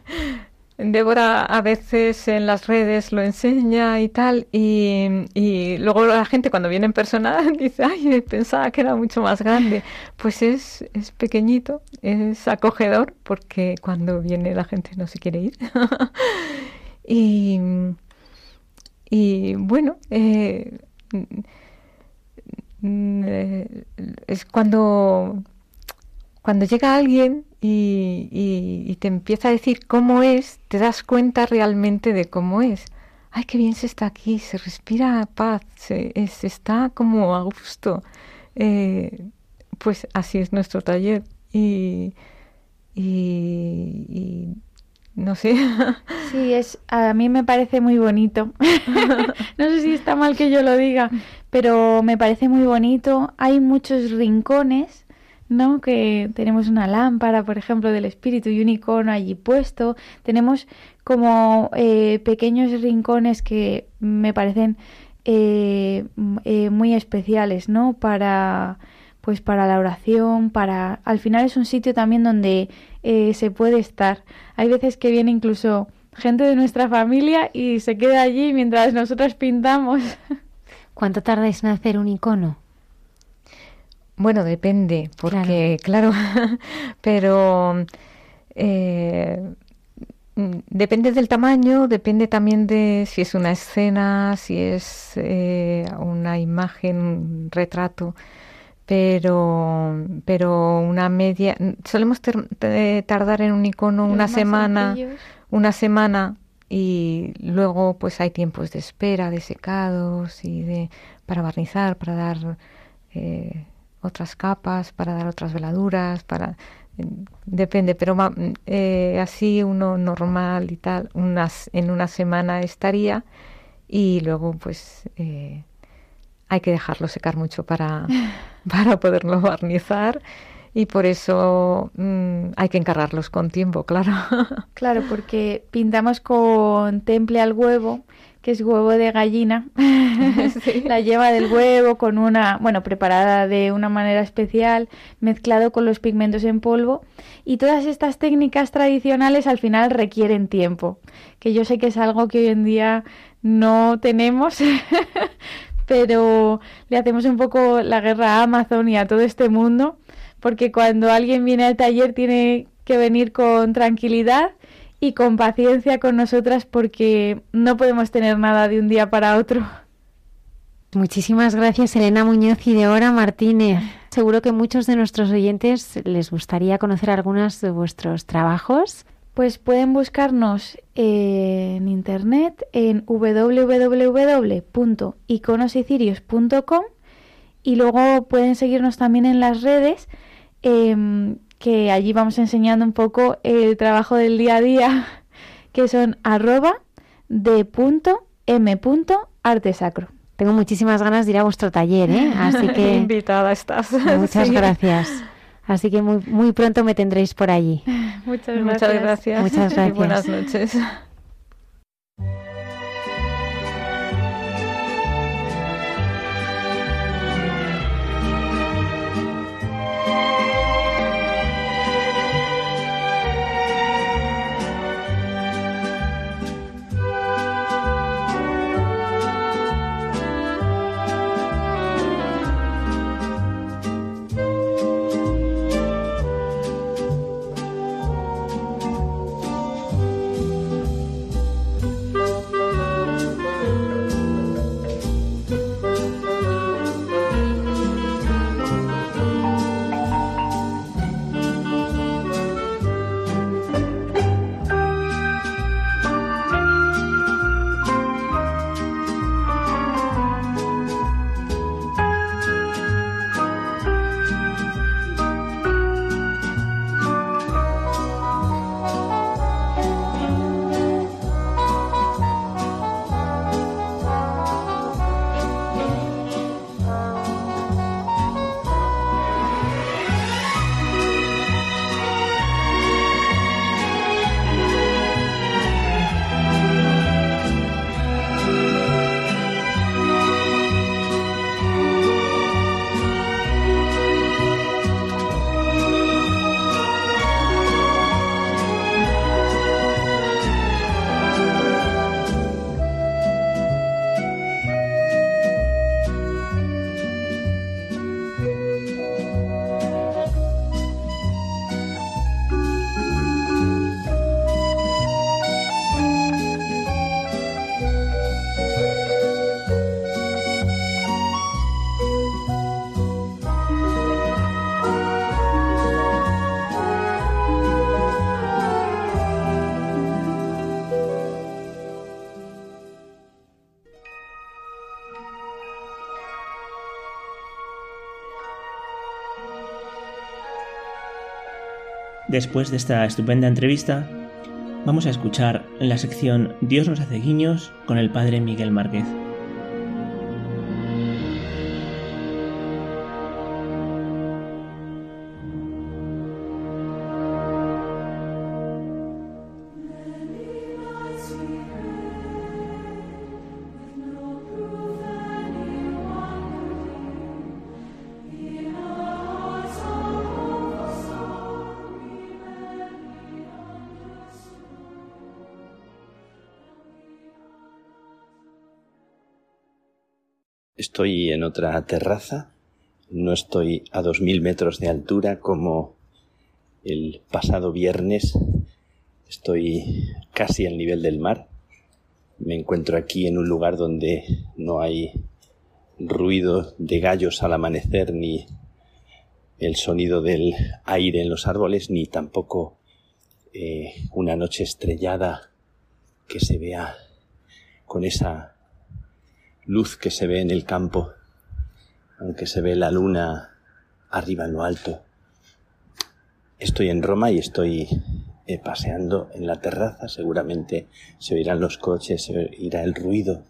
Débora a veces en las redes lo enseña y tal, y, luego la gente cuando viene en persona dice, ay, pensaba que era mucho más grande. Pues es, es pequeñito, es acogedor, porque cuando viene la gente no se quiere ir. y, y bueno, eh, es cuando, cuando llega alguien y, te empieza a decir cómo es, te das cuenta realmente de cómo es. Ay, qué bien se está aquí, se respira paz, se, está como a gusto. Eh, pues así es nuestro taller. Y, no sé. Sí, es, a mí me parece muy bonito. no sé si está mal que yo lo diga, pero me parece muy bonito. Hay muchos rincones ¿no? Que tenemos una lámpara, por ejemplo, del espíritu y un icono allí puesto. Tenemos como eh, pequeños rincones que me parecen eh, eh, muy especiales, ¿no? Para pues para la oración, para al final es un sitio también donde se puede estar. Hay veces que viene incluso gente de nuestra familia y se queda allí mientras nosotros pintamos. ¿Cuánto tardáis en hacer un icono? Bueno, depende, porque claro, pero eh, depende del tamaño, depende también de si es una escena, si es eh, una imagen, un retrato, pero, pero una media, solemos tardar en un icono una semana, una semana y luego pues hay tiempos de espera, de secados y de para barnizar, para dar eh, otras capas, para dar otras veladuras, para depende, pero eh, así uno normal y tal, unas, en una semana estaría y luego pues eh, hay que dejarlo secar mucho para, para poderlo barnizar y por eso mm, hay que encargarlos con tiempo, claro. Claro, porque pintamos con temple al huevo que es huevo de gallina. La lleva del huevo con una, bueno, preparada de una manera especial, mezclado con los pigmentos en polvo. Y todas estas técnicas tradicionales al final requieren tiempo, que yo sé que es algo que hoy en día no tenemos, pero le hacemos un poco la guerra a Amazon y a todo este mundo, porque cuando alguien viene al taller tiene que venir con tranquilidad y con paciencia con nosotras porque no podemos tener nada de un día para otro. Muchísimas gracias Elena Muñoz y Deora Martínez. Seguro que muchos de nuestros oyentes les gustaría conocer algunos de vuestros trabajos. Pues pueden buscarnos en internet en www.iconosicirios.com y luego pueden seguirnos también en las redes em, que allí vamos enseñando un poco el trabajo del día a día, que son arroba de punto m punto arte sacro. Tengo muchísimas ganas de ir a vuestro taller, ¿eh? Así que... Invitada estás. Muchas gracias. Así que muy, muy pronto me tendréis por allí. Muchas gracias. Muchas gracias. Muchas gracias. buenas noches. Después de esta estupenda entrevista, vamos a escuchar la sección Dios nos hace guiños con el padre Miguel Márquez. Estoy en otra terraza, no estoy a dos mil metros de altura como el pasado viernes, estoy casi al nivel del mar. Me encuentro aquí en un lugar donde no hay ruido de gallos al amanecer ni el sonido del aire en los árboles ni tampoco eh, una noche estrellada que se vea con esa luz que se ve en el campo, aunque se ve la luna arriba en lo alto. Estoy en Roma y estoy eh, paseando en la terraza, seguramente se oirán los coches, se oirá el ruido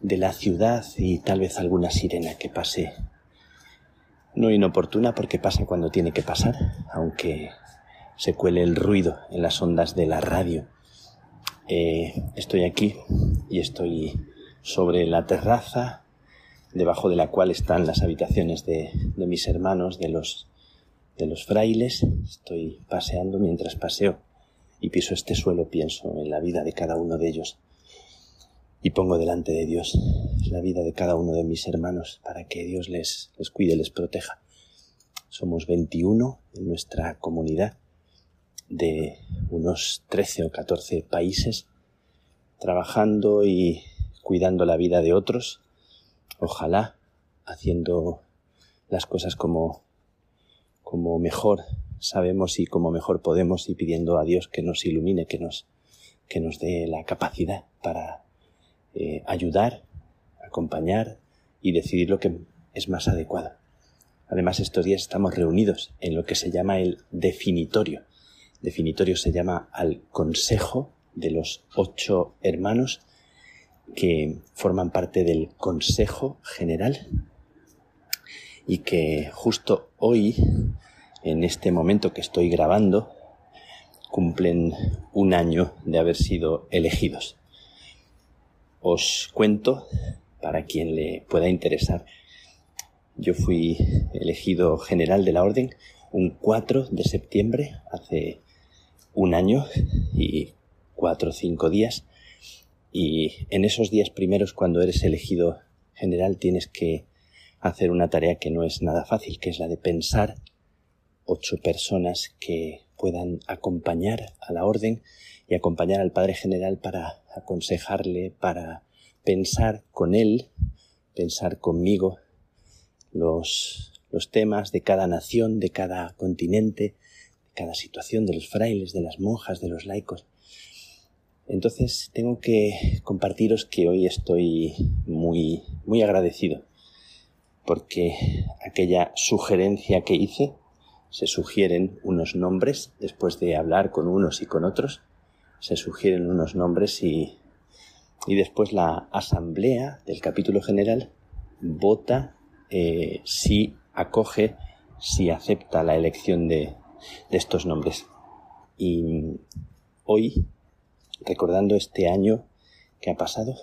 de la ciudad y tal vez alguna sirena que pase. No inoportuna porque pasa cuando tiene que pasar, aunque se cuele el ruido en las ondas de la radio. Eh, estoy aquí y estoy sobre la terraza debajo de la cual están las habitaciones de, mis hermanos, de los, de los frailes. Estoy paseando mientras paseo y piso este suelo, pienso en la vida de cada uno de ellos y pongo delante de Dios la vida de cada uno de mis hermanos para que Dios les, les cuide, les proteja. Somos 21 en nuestra comunidad de unos 13 o 14 países trabajando y cuidando la vida de otros, ojalá haciendo las cosas como, como mejor sabemos y como mejor podemos y pidiendo a Dios que nos ilumine, que nos, que nos dé la capacidad para eh, ayudar, acompañar y decidir lo que es más adecuado. Además, estos días estamos reunidos en lo que se llama el definitorio. Definitorio se llama al consejo de los ocho hermanos que forman parte del Consejo General y que justo hoy, en este momento que estoy grabando, cumplen un año de haber sido elegidos. Os cuento, para quien le pueda interesar, yo fui elegido general de la Orden un 4 de septiembre, hace un año y cuatro o cinco días, y en esos días primeros, cuando eres elegido general, tienes que hacer una tarea que no es nada fácil, que es la de pensar ocho personas que puedan acompañar a la orden y acompañar al Padre General para aconsejarle, para pensar con él, pensar conmigo los, los temas de cada nación, de cada continente, de cada situación, de los frailes, de las monjas, de los laicos. Entonces tengo que compartiros que hoy estoy muy, muy agradecido porque aquella sugerencia que hice, se sugieren unos nombres después de hablar con unos y con otros, se sugieren unos nombres y, y después la asamblea del capítulo general vota eh, si acoge, si acepta la elección de, de estos nombres. Y hoy recordando este año que ha pasado,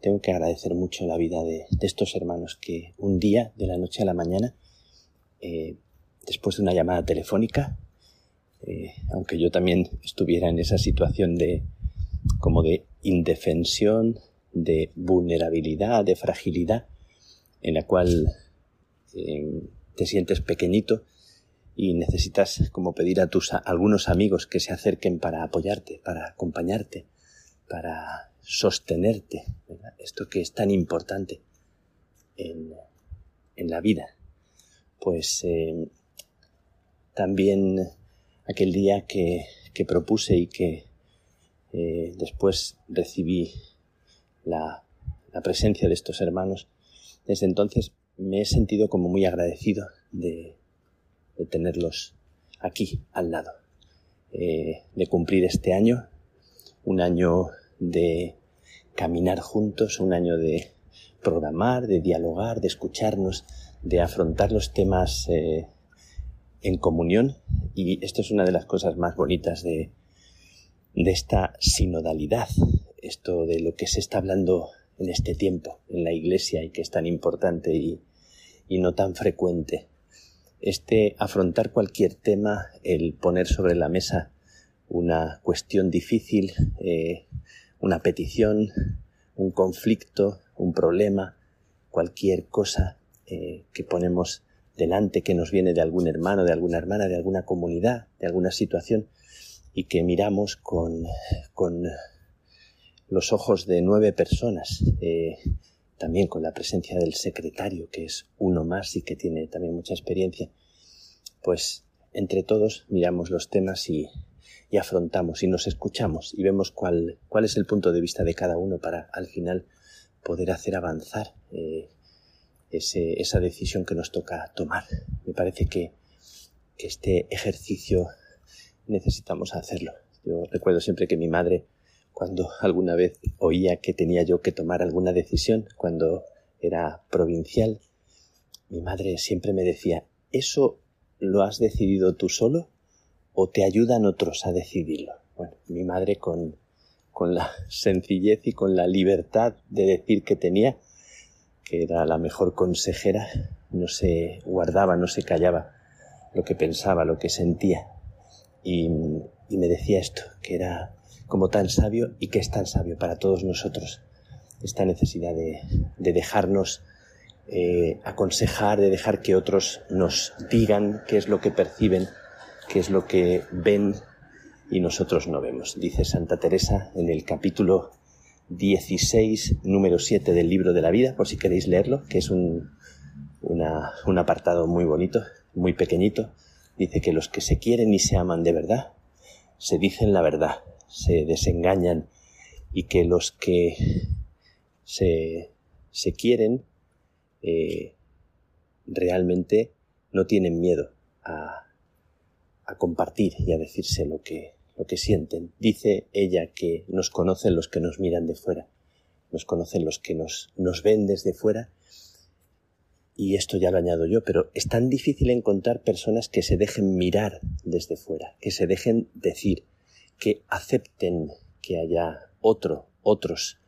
tengo que agradecer mucho la vida de, estos hermanos que un día, de la noche a la mañana, eh, después de una llamada telefónica, eh, aunque yo también estuviera en esa situación de como de indefensión, de vulnerabilidad, de fragilidad, en la cual eh, te sientes pequeñito, y necesitas como pedir a tus algunos amigos que se acerquen para apoyarte, para acompañarte, para sostenerte, esto que es tan importante en, en la vida. Pues eh, también aquel día que, que propuse y que eh, después recibí la, la presencia de estos hermanos, desde entonces me he sentido como muy agradecido de, de tenerlos aquí, al lado, eh, de cumplir este año, un año de caminar juntos, un año de programar, de dialogar, de escucharnos, de afrontar los temas eh, en comunión. Y esto es una de las cosas más bonitas de, de esta sinodalidad, esto de lo que se está hablando en este tiempo en la Iglesia y que es tan importante y, y no tan frecuente. Este afrontar cualquier tema, el poner sobre la mesa una cuestión difícil, eh, una petición, un conflicto, un problema, cualquier cosa eh, que ponemos delante que nos viene de algún hermano, de alguna hermana, de alguna comunidad, de alguna situación, y que miramos con, con los ojos de nueve personas, eh, también con la presencia del secretario, que es uno más y que tiene también mucha experiencia, pues entre todos miramos los temas y, y afrontamos y nos escuchamos y vemos cuál, cuál es el punto de vista de cada uno para al final poder hacer avanzar eh, ese, esa decisión que nos toca tomar. Me parece que, que este ejercicio necesitamos hacerlo. Yo recuerdo siempre que mi madre cuando alguna vez oía que tenía yo que tomar alguna decisión cuando era provincial, mi madre siempre me decía, ¿eso lo has decidido tú solo o te ayudan otros a decidirlo? Bueno, mi madre con, con la sencillez y con la libertad de decir que tenía, que era la mejor consejera, no se guardaba, no se callaba lo que pensaba, lo que sentía. Y, y me decía esto, que era como tan sabio y que es tan sabio para todos nosotros. Esta necesidad de, dejarnos eh, aconsejar, de dejar que otros nos digan qué es lo que perciben, qué es lo que ven y nosotros no vemos. Dice Santa Teresa en el capítulo 16, número 7 del libro de la vida, por si queréis leerlo, que es un apartado muy bonito, muy pequeñito. Dice que los que se quieren y se aman de verdad, se dicen la verdad se desengañan y que los que se, se quieren eh, realmente no tienen miedo a, a, compartir y a decirse lo que, lo que sienten. Dice ella que nos conocen los que nos miran de fuera, nos conocen los que nos, nos ven desde fuera y esto ya lo añado yo, pero es tan difícil encontrar personas que se dejen mirar desde fuera, que se dejen decir, que acepten que haya otro, otros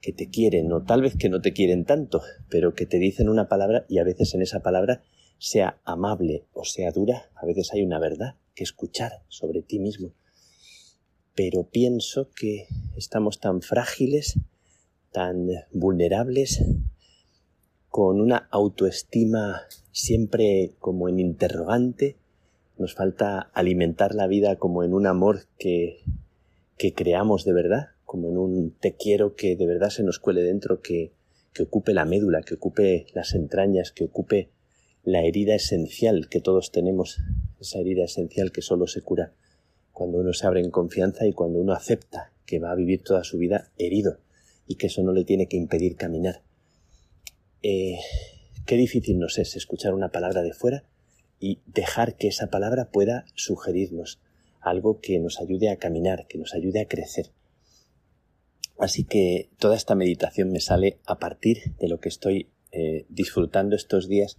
que te quieren o tal vez que no te quieren tanto, pero que te dicen una palabra y a veces en esa palabra sea amable o sea dura, a veces hay una verdad que escuchar sobre ti mismo. Pero pienso que estamos tan frágiles, tan vulnerables, con una autoestima siempre como en interrogante, nos falta alimentar la vida como en un amor que, que creamos de verdad, como en un te quiero que de verdad se nos cuele dentro, que, que ocupe la médula, que ocupe las entrañas, que ocupe la herida esencial que todos tenemos, esa herida esencial que solo se cura cuando uno se abre en confianza y cuando uno acepta que va a vivir toda su vida herido y que eso no le tiene que impedir caminar. Eh, qué difícil nos es escuchar una palabra de fuera y dejar que esa palabra pueda sugerirnos algo que nos ayude a caminar, que nos ayude a crecer. Así que toda esta meditación me sale a partir de lo que estoy eh, disfrutando estos días,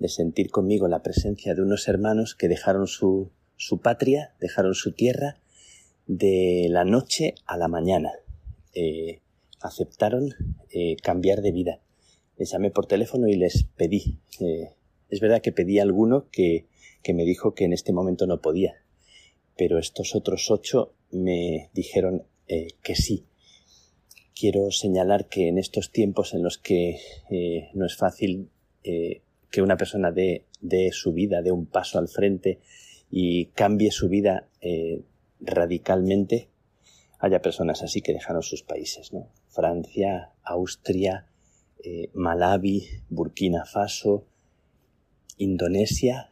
de sentir conmigo la presencia de unos hermanos que dejaron su, su patria, dejaron su tierra, de la noche a la mañana. Eh, aceptaron eh, cambiar de vida. Les llamé por teléfono y les pedí es verdad que pedí a alguno que, me dijo que en este momento no podía, pero estos otros ocho me dijeron eh, que sí. Quiero señalar que en estos tiempos en los que eh, no es fácil eh, que una persona dé, su vida, dé un paso al frente y cambie su vida radicalmente, haya personas así que dejaron sus países. Francia, Austria, Malawi, Burkina Faso, Indonesia,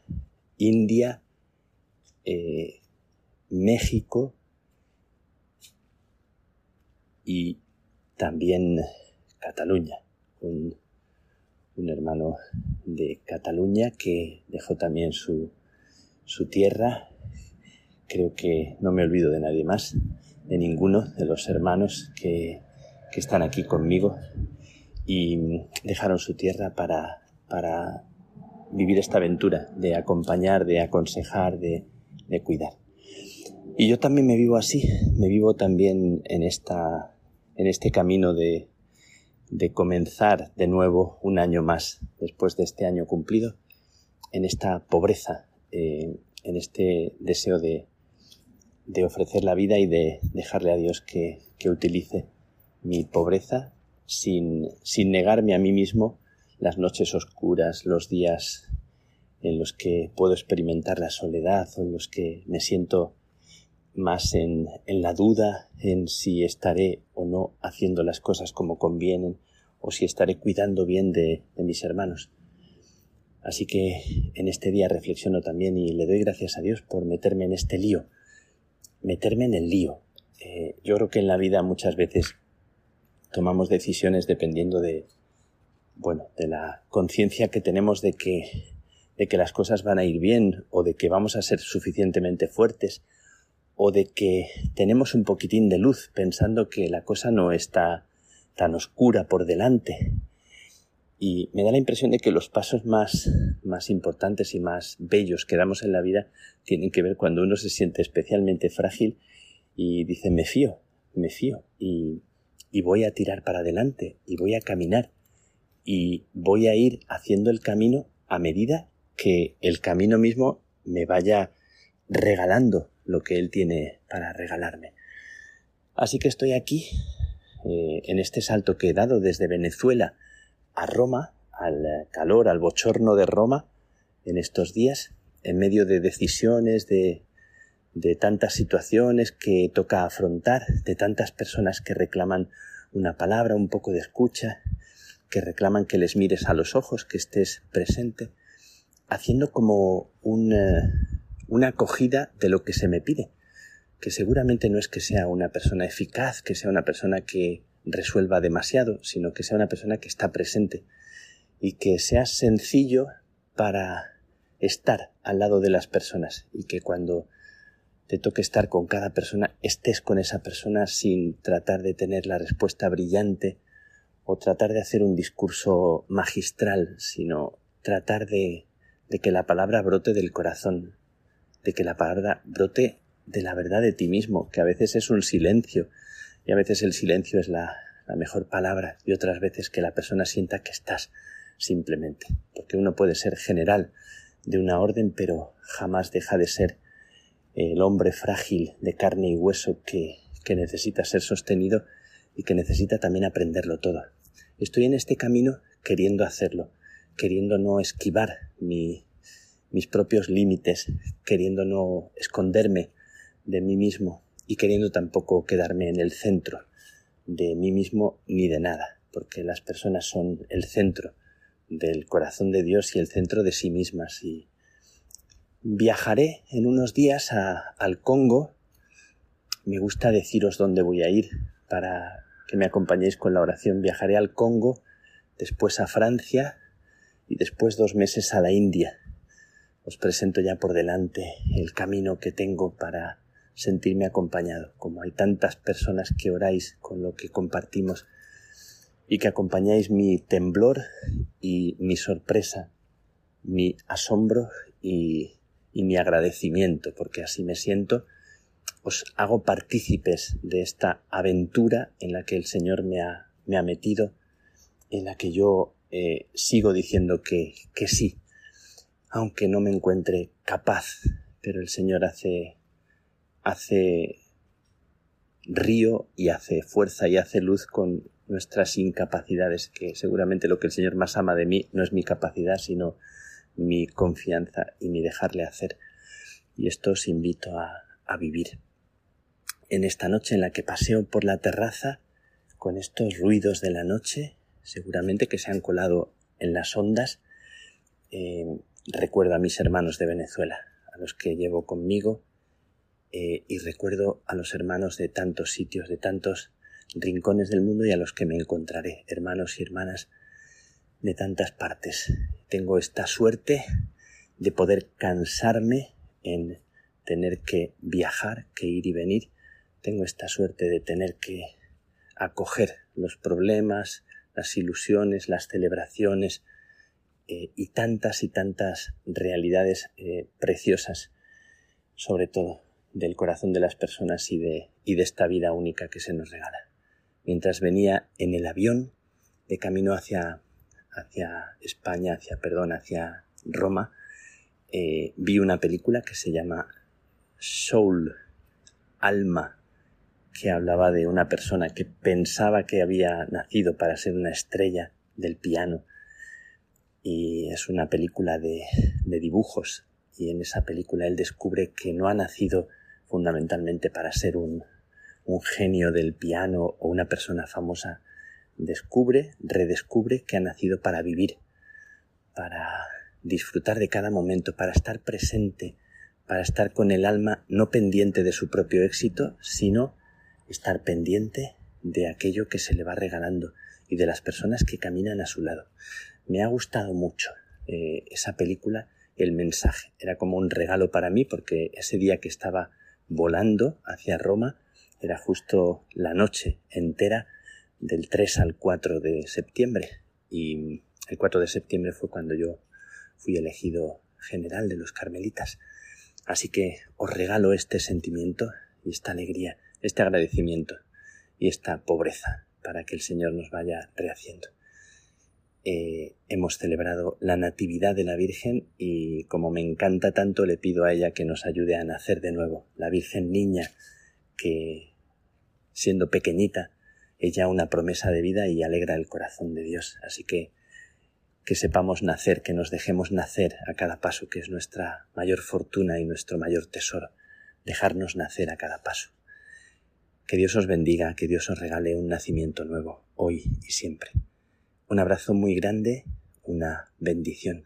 India, eh, México y también Cataluña. Un, un, hermano de Cataluña que dejó también su, su tierra. Creo que no me olvido de nadie más, de ninguno de los hermanos que, que están aquí conmigo y dejaron su tierra para, para vivir esta aventura de acompañar, de aconsejar, de, de cuidar. Y yo también me vivo así, me vivo también en, esta, en este camino de, de comenzar de nuevo un año más después de este año cumplido, en esta pobreza, eh, en este deseo de, de, ofrecer la vida y de dejarle a Dios que, que utilice mi pobreza sin, sin negarme a mí mismo las noches oscuras, los días en los que puedo experimentar la soledad o en los que me siento más en, en, la duda en si estaré o no haciendo las cosas como convienen o si estaré cuidando bien de, de mis hermanos. Así que en este día reflexiono también y le doy gracias a Dios por meterme en este lío, meterme en el lío. Eh, yo creo que en la vida muchas veces tomamos decisiones dependiendo de, bueno, de la conciencia que tenemos de que, de que las cosas van a ir bien o de que vamos a ser suficientemente fuertes o de que tenemos un poquitín de luz pensando que la cosa no está tan oscura por delante. Y me da la impresión de que los pasos más, más importantes y más bellos que damos en la vida tienen que ver cuando uno se siente especialmente frágil y dice me fío, me fío y, y voy a tirar para adelante y voy a caminar y voy a ir haciendo el camino a medida que el camino mismo me vaya regalando lo que él tiene para regalarme. Así que estoy aquí, eh, en este salto que he dado desde Venezuela a Roma, al calor, al bochorno de Roma, en estos días, en medio de decisiones, de, de tantas situaciones que toca afrontar, de tantas personas que reclaman una palabra, un poco de escucha, que reclaman que les mires a los ojos, que estés presente, haciendo como una, una acogida de lo que se me pide, que seguramente no es que sea una persona eficaz, que sea una persona que resuelva demasiado, sino que sea una persona que está presente y que sea sencillo para estar al lado de las personas y que cuando te toque estar con cada persona estés con esa persona sin tratar de tener la respuesta brillante o tratar de hacer un discurso magistral, sino tratar de, que la palabra brote del corazón, de que la palabra brote de la verdad de ti mismo, que a veces es un silencio y a veces el silencio es la, la mejor palabra y otras veces que la persona sienta que estás simplemente, porque uno puede ser general de una orden, pero jamás deja de ser el hombre frágil de carne y hueso que, que necesita ser sostenido y que necesita también aprenderlo todo. Estoy en este camino queriendo hacerlo, queriendo no esquivar mi, mis propios límites, queriendo no esconderme de mí mismo y queriendo tampoco quedarme en el centro de mí mismo ni de nada, porque las personas son el centro del corazón de Dios y el centro de sí mismas. Y viajaré en unos días al Congo. Me gusta deciros dónde voy a ir para que me acompañéis con la oración. Viajaré al Congo, después a Francia y después dos meses a la India. Os presento ya por delante el camino que tengo para sentirme acompañado, como hay tantas personas que oráis con lo que compartimos y que acompañáis mi temblor y mi sorpresa, mi asombro y, y mi agradecimiento, porque así me siento os hago partícipes de esta aventura en la que el Señor me ha, me ha metido, en la que yo eh, sigo diciendo que, que sí, aunque no me encuentre capaz, pero el Señor hace, hace río y hace fuerza y hace luz con nuestras incapacidades, que seguramente lo que el Señor más ama de mí no es mi capacidad, sino mi confianza y mi dejarle hacer. Y esto os invito a, a vivir en esta noche en la que paseo por la terraza con estos ruidos de la noche, seguramente que se han colado en las ondas, eh, recuerdo a mis hermanos de Venezuela, a los que llevo conmigo, eh, y recuerdo a los hermanos de tantos sitios, de tantos rincones del mundo y a los que me encontraré, hermanos y hermanas de tantas partes. Tengo esta suerte de poder cansarme en tener que viajar, que ir y venir. Tengo esta suerte de tener que acoger los problemas, las ilusiones, las celebraciones eh, y tantas y tantas realidades eh, preciosas, sobre todo del corazón de las personas y de, y de esta vida única que se nos regala. Mientras venía en el avión de camino hacia, hacia España, hacia, perdón, hacia Roma, eh, vi una película que se llama Soul, Alma, que hablaba de una persona que pensaba que había nacido para ser una estrella del piano. Y es una película de, dibujos. Y en esa película él descubre que no ha nacido fundamentalmente para ser un, un genio del piano o una persona famosa, descubre, redescubre que ha nacido para vivir, para disfrutar de cada momento, para estar presente, para estar con el alma no pendiente de su propio éxito, sino estar pendiente de aquello que se le va regalando y de las personas que caminan a su lado. Me ha gustado mucho eh, esa película, el mensaje. Era como un regalo para mí porque ese día que estaba volando hacia Roma era justo la noche entera del 3 al 4 de septiembre y el 4 de septiembre fue cuando yo fui elegido general de los carmelitas. Así que os regalo este sentimiento y esta alegría, este agradecimiento y esta pobreza para que el Señor nos vaya rehaciendo. Eh, hemos celebrado la Natividad de la Virgen y como me encanta tanto le pido a ella que nos ayude a nacer de nuevo, la Virgen niña que siendo pequeñita ella una promesa de vida y alegra el corazón de Dios. Así que que sepamos nacer, que nos dejemos nacer a cada paso, que es nuestra mayor fortuna y nuestro mayor tesoro, dejarnos nacer a cada paso. Que Dios os bendiga, que Dios os regale un nacimiento nuevo, hoy y siempre. Un abrazo muy grande, una bendición.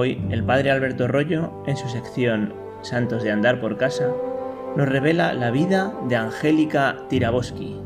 Hoy el padre Alberto Rollo, en su sección Santos de Andar por Casa, nos revela la vida de Angélica Tiraboski,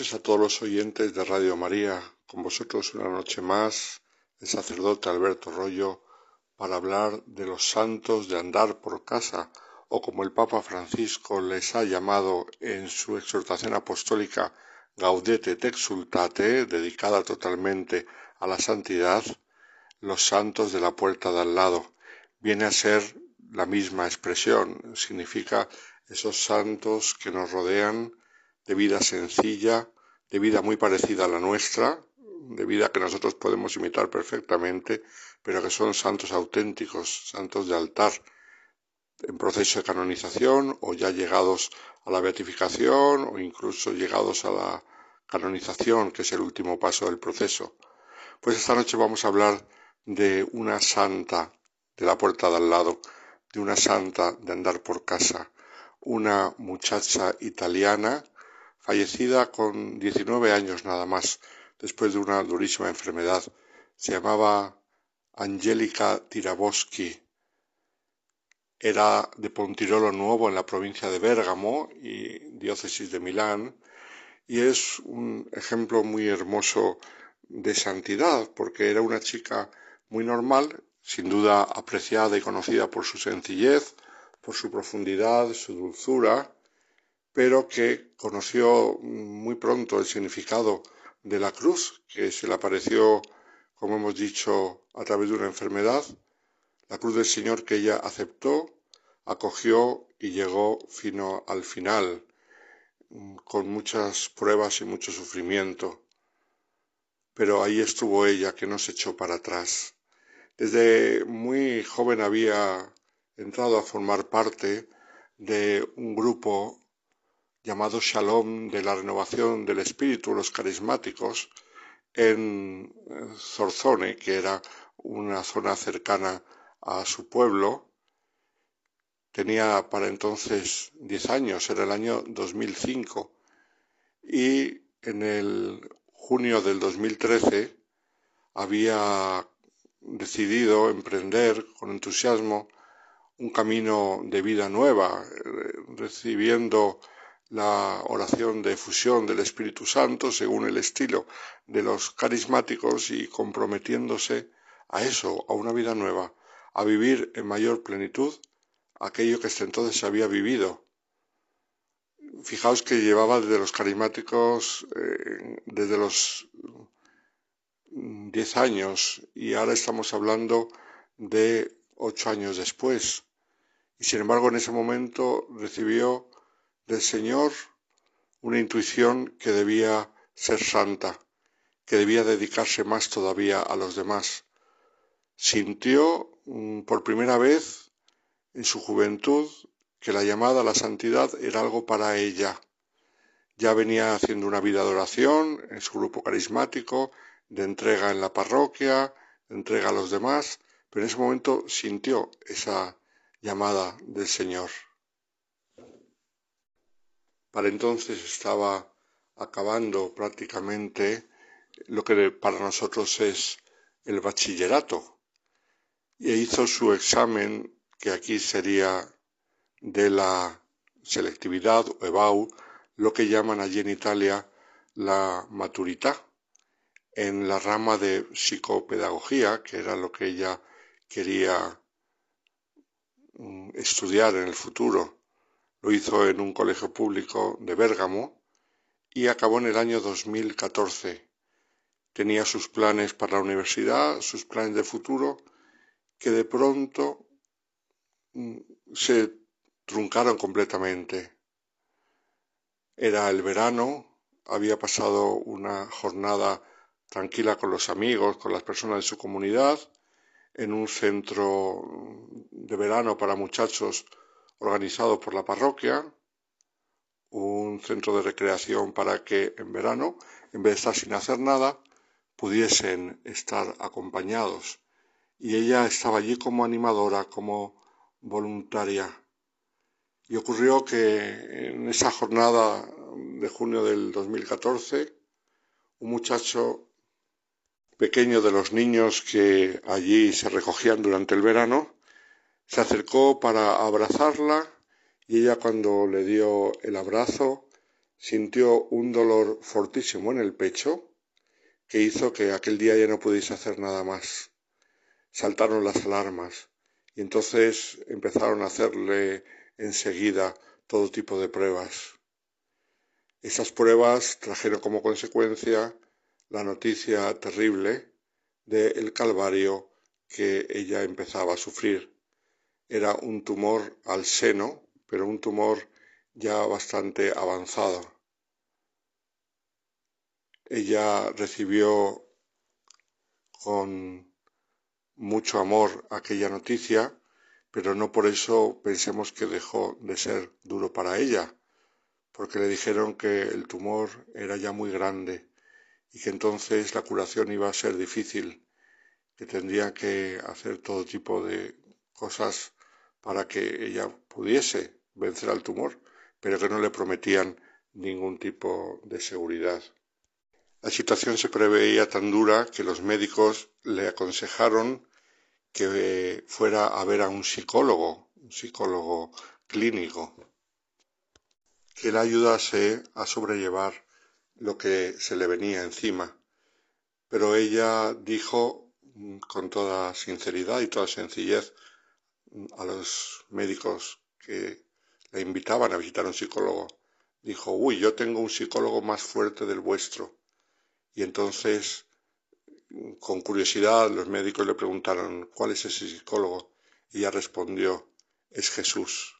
noches a todos los oyentes de Radio María. Con vosotros una noche más, el sacerdote Alberto Rollo, para hablar de los santos de andar por casa, o como el Papa Francisco les ha llamado en su exhortación apostólica Gaudete te exultate, dedicada totalmente a la santidad, los santos de la puerta de al lado. Viene a ser la misma expresión, significa esos santos que nos rodean, de vida sencilla, de vida muy parecida a la nuestra, de vida que nosotros podemos imitar perfectamente, pero que son santos auténticos, santos de altar, en proceso de canonización o ya llegados a la beatificación o incluso llegados a la canonización, que es el último paso del proceso. Pues esta noche vamos a hablar de una santa de la puerta de al lado, de una santa de andar por casa, una muchacha italiana fallecida con 19 años nada más, después de una durísima enfermedad. Se llamaba Angelica Tiraboschi. Era de Pontirolo Nuevo en la provincia de Bérgamo y diócesis de Milán y es un ejemplo muy hermoso de santidad porque era una chica muy normal, sin duda apreciada y conocida por su sencillez, por su profundidad, su dulzura, pero que conoció muy pronto el significado de la cruz, que se le apareció, como hemos dicho, a través de una enfermedad, la cruz del Señor que ella aceptó, acogió y llegó fino al final, con muchas pruebas y mucho sufrimiento. Pero ahí estuvo ella, que no se echó para atrás. Desde muy joven había entrado a formar parte de un grupo llamado Shalom de la renovación del espíritu, los carismáticos, en Zorzone, que era una zona cercana a su pueblo. Tenía para entonces 10 años, era el año 2005. Y en el junio del 2013 había decidido emprender con entusiasmo un camino de vida nueva, recibiendo la oración de fusión del Espíritu Santo según el estilo de los carismáticos y comprometiéndose a eso, a una vida nueva, a vivir en mayor plenitud aquello que hasta entonces se había vivido. Fijaos que llevaba desde los carismáticos, eh, desde los diez años, y ahora estamos hablando de ocho años después. Y sin embargo, en ese momento recibió del Señor una intuición que debía ser santa, que debía dedicarse más todavía a los demás. Sintió mm, por primera vez en su juventud que la llamada a la santidad era algo para ella. Ya venía haciendo una vida de oración en su grupo carismático, de entrega en la parroquia, de entrega a los demás, pero en ese momento sintió esa llamada del Señor. Para entonces estaba acabando prácticamente lo que para nosotros es el bachillerato y hizo su examen que aquí sería de la selectividad o EBAU, lo que llaman allí en Italia la maturità, en la rama de psicopedagogía, que era lo que ella quería mm, estudiar en el futuro. Lo hizo en un colegio público de Bérgamo y acabó en el año 2014. Tenía sus planes para la universidad, sus planes de futuro, que de pronto mm, se truncaron completamente. Era el verano, había pasado una jornada tranquila con los amigos, con las personas de su comunidad, en un centro de verano para muchachos organizado por la parroquia, un centro de recreación para que en verano, en vez de estar sin hacer nada, pudiesen estar acompañados. Y ella estaba allí como animadora, como voluntaria. Y ocurrió que en esa jornada de junio del 2014, un muchacho pequeño de los niños que allí se recogían durante el verano, se acercó para abrazarla y ella cuando le dio el abrazo sintió un dolor fortísimo en el pecho que hizo que aquel día ya no pudiese hacer nada más. Saltaron las alarmas y entonces empezaron a hacerle enseguida todo tipo de pruebas. Esas pruebas trajeron como consecuencia la noticia terrible del calvario que ella empezaba a sufrir era un tumor al seno, pero un tumor ya bastante avanzado. Ella recibió con mucho amor aquella noticia, pero no por eso pensemos que dejó de ser duro para ella, porque le dijeron que el tumor era ya muy grande y que entonces la curación iba a ser difícil, que tendría que hacer todo tipo de cosas para que ella pudiese vencer al tumor, pero que no le prometían ningún tipo de seguridad. La situación se preveía tan dura que los médicos le aconsejaron que fuera a ver a un psicólogo, un psicólogo clínico, que le ayudase a sobrellevar lo que se le venía encima. Pero ella dijo con toda sinceridad y toda sencillez a los médicos que le invitaban a visitar a un psicólogo, dijo, uy, yo tengo un psicólogo más fuerte del vuestro. Y entonces, con curiosidad, los médicos le preguntaron, ¿cuál es ese psicólogo? Y ella respondió, es Jesús.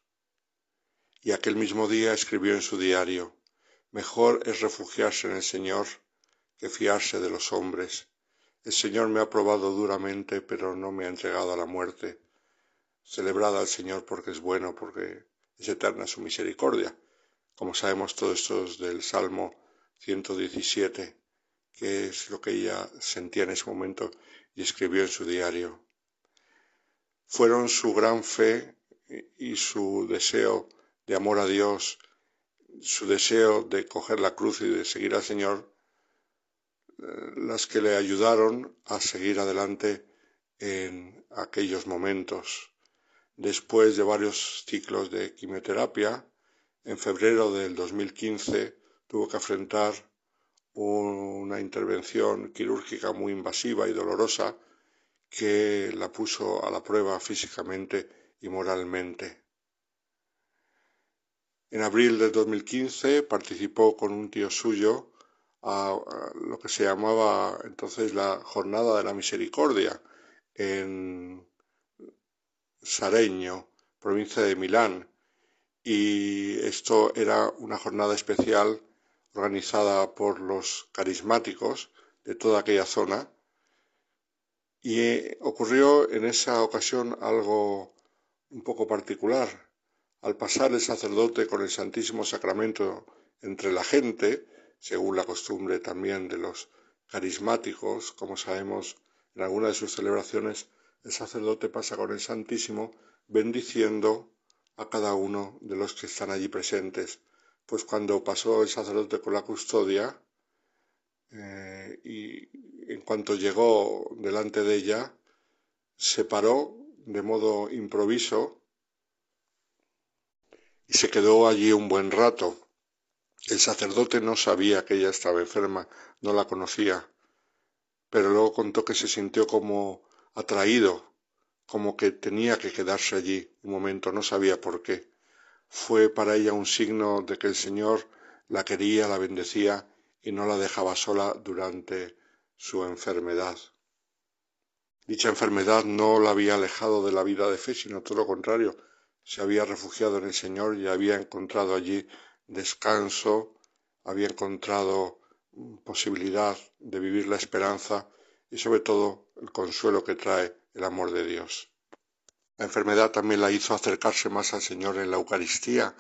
Y aquel mismo día escribió en su diario, Mejor es refugiarse en el Señor que fiarse de los hombres. El Señor me ha probado duramente, pero no me ha entregado a la muerte. Celebrad al Señor porque es bueno, porque es eterna su misericordia. Como sabemos todo esto es del Salmo 117, que es lo que ella sentía en ese momento y escribió en su diario. Fueron su gran fe y su deseo de amor a Dios, su deseo de coger la cruz y de seguir al Señor, eh, las que le ayudaron a seguir adelante en aquellos momentos. Después de varios ciclos de quimioterapia, en febrero del 2015 tuvo que afrontar una intervención quirúrgica muy invasiva y dolorosa que la puso a la prueba físicamente y moralmente. En abril de 2015 participó con un tío suyo a, lo que se llamaba entonces la Jornada de la Misericordia en Sareño, provincia de Milán. Y esto era una jornada especial organizada por los carismáticos de toda aquella zona. Y eh, ocurrió en esa ocasión algo un poco particular al pasar el sacerdote con el Santísimo Sacramento entre la gente, según la costumbre también de los carismáticos, como sabemos en alguna de sus celebraciones, el sacerdote pasa con el Santísimo bendiciendo a cada uno de los que están allí presentes. Pues cuando pasó el sacerdote con la custodia, eh, y en cuanto llegó delante de ella, se paró de modo improviso y se quedó allí un buen rato. El sacerdote no sabía que ella estaba enferma, no la conocía, pero luego contó que se sintió como atraído, como que tenía que quedarse allí un momento, no sabía por qué. Fue para ella un signo de que el Señor la quería, la bendecía y no la dejaba sola durante su enfermedad. Dicha enfermedad no la había alejado de la vida de fe, sino todo lo contrario, se había refugiado en el Señor y había encontrado allí descanso, había encontrado posibilidad de vivir la esperanza y sobre todo el consuelo que trae el amor de Dios. La enfermedad también la hizo acercarse más al Señor en la Eucaristía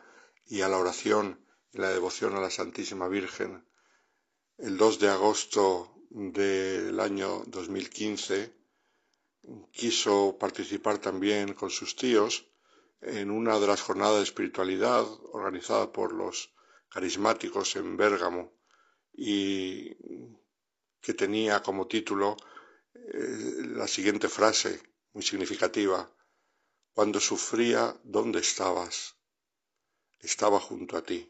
y a la oración y la devoción a la Santísima Virgen. El 2 de agosto del año 2015 quiso participar también con sus tíos en una de las jornadas de espiritualidad organizadas por los carismáticos en Bérgamo y que tenía como título eh, la siguiente frase muy significativa. Cuando sufría, ¿dónde estabas? Estaba junto a ti.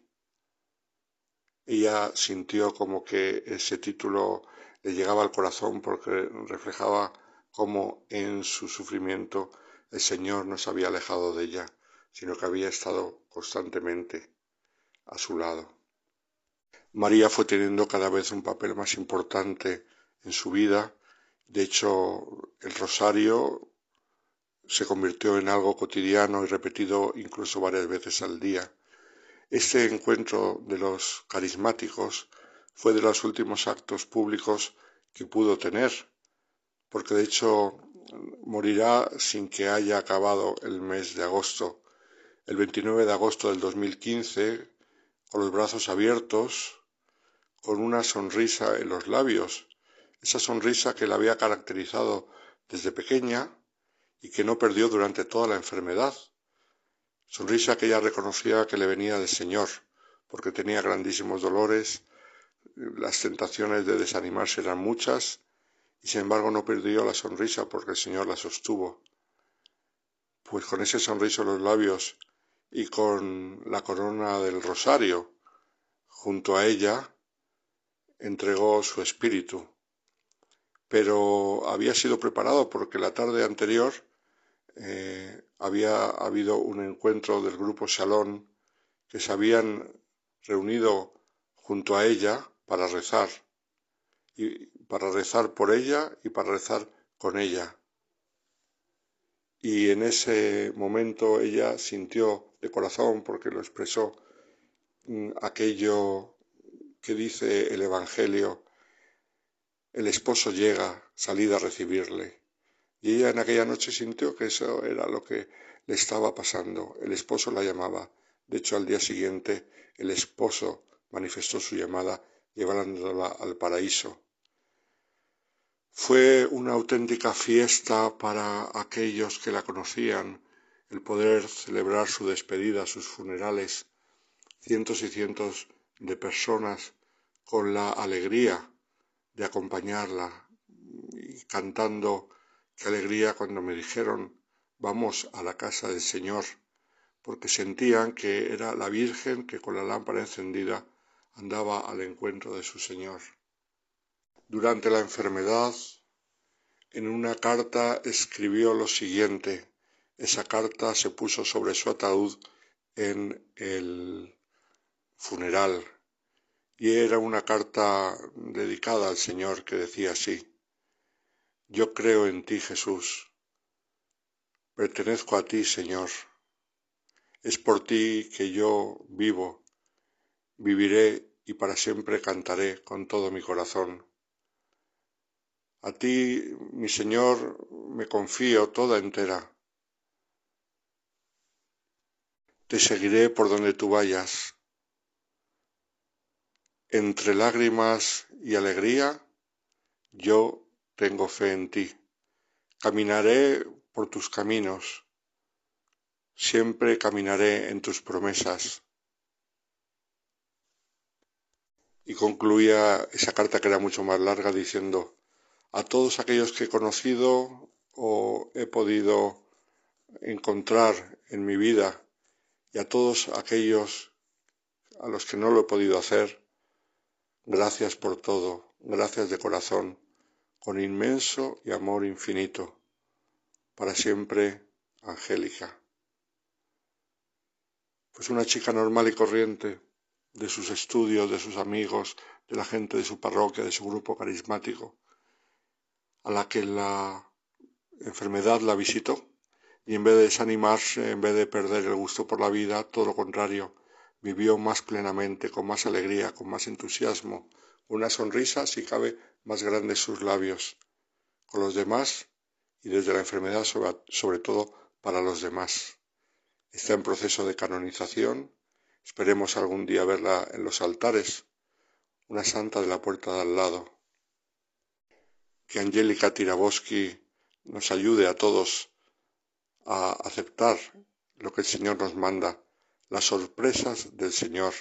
Ella sintió como que ese título le llegaba al corazón porque reflejaba cómo en su sufrimiento el Señor no se había alejado de ella, sino que había estado constantemente a su lado. María fue teniendo cada vez un papel más importante en su vida. De hecho, el rosario se convirtió en algo cotidiano y repetido incluso varias veces al día. Este encuentro de los carismáticos fue de los últimos actos públicos que pudo tener, porque de hecho morirá sin que haya acabado el mes de agosto. El 29 de agosto del 2015, con los brazos abiertos, con una sonrisa en los labios, esa sonrisa que la había caracterizado desde pequeña y que no perdió durante toda la enfermedad. Sonrisa que ella reconocía que le venía del Señor, porque tenía grandísimos dolores, las tentaciones de desanimarse eran muchas, y sin embargo no perdió la sonrisa porque el Señor la sostuvo. Pues con ese sonriso en los labios y con la corona del rosario junto a ella, entregó su espíritu. Pero había sido preparado porque la tarde anterior eh, había habido un encuentro del grupo Salón que se habían reunido junto a ella para rezar, y para rezar por ella y para rezar con ella. Y en ese momento ella sintió de corazón, porque lo expresó, mm, aquello que dice el Evangelio, el esposo llega, salida a recibirle. Y ella en aquella noche sintió que eso era lo que le estaba pasando. El esposo la llamaba. De hecho, al día siguiente, el esposo manifestó su llamada llevándola al paraíso. Fue una auténtica fiesta para aquellos que la conocían, el poder celebrar su despedida, sus funerales, cientos y cientos de personas con la alegría de acompañarla y cantando qué alegría cuando me dijeron vamos a la casa del Señor, porque sentían que era la Virgen que con la lámpara encendida andaba al encuentro de su Señor. Durante la enfermedad, en una carta escribió lo siguiente. Esa carta se puso sobre su ataúd en el funeral y era una carta dedicada al Señor que decía así. Yo creo en ti, Jesús. Pertenezco a ti, Señor. Es por ti que yo vivo. Viviré y para siempre cantaré con todo mi corazón. A ti, mi Señor, me confío toda entera. Te seguiré por donde tú vayas. Entre lágrimas y alegría, yo tengo fe en ti. Caminaré por tus caminos. Siempre caminaré en tus promesas. y concluía esa carta que era mucho más larga diciendo a todos aquellos que he conocido o he podido encontrar en mi vida y a todos aquellos a los que no lo he podido hacer, gracias por todo, gracias de corazón, con inmenso y amor infinito, para siempre, Angélica. Pues una chica normal y corriente, de sus estudios, de sus amigos, de la gente de su parroquia, de su grupo carismático, a la que la enfermedad la visitó y en vez de desanimarse, en vez de perder el gusto por la vida, todo lo contrario, vivió más plenamente, con más alegría, con más entusiasmo, una sonrisa, si cabe, más grande sus labios, con los demás y desde la enfermedad sobre, sobre todo para los demás. Está en proceso de canonización. Esperemos algún día verla en los altares, una santa de la puerta de al lado. Que Angélica Tiraboski nos ayude a todos a aceptar lo que el Señor nos manda, las sorpresas del Señor,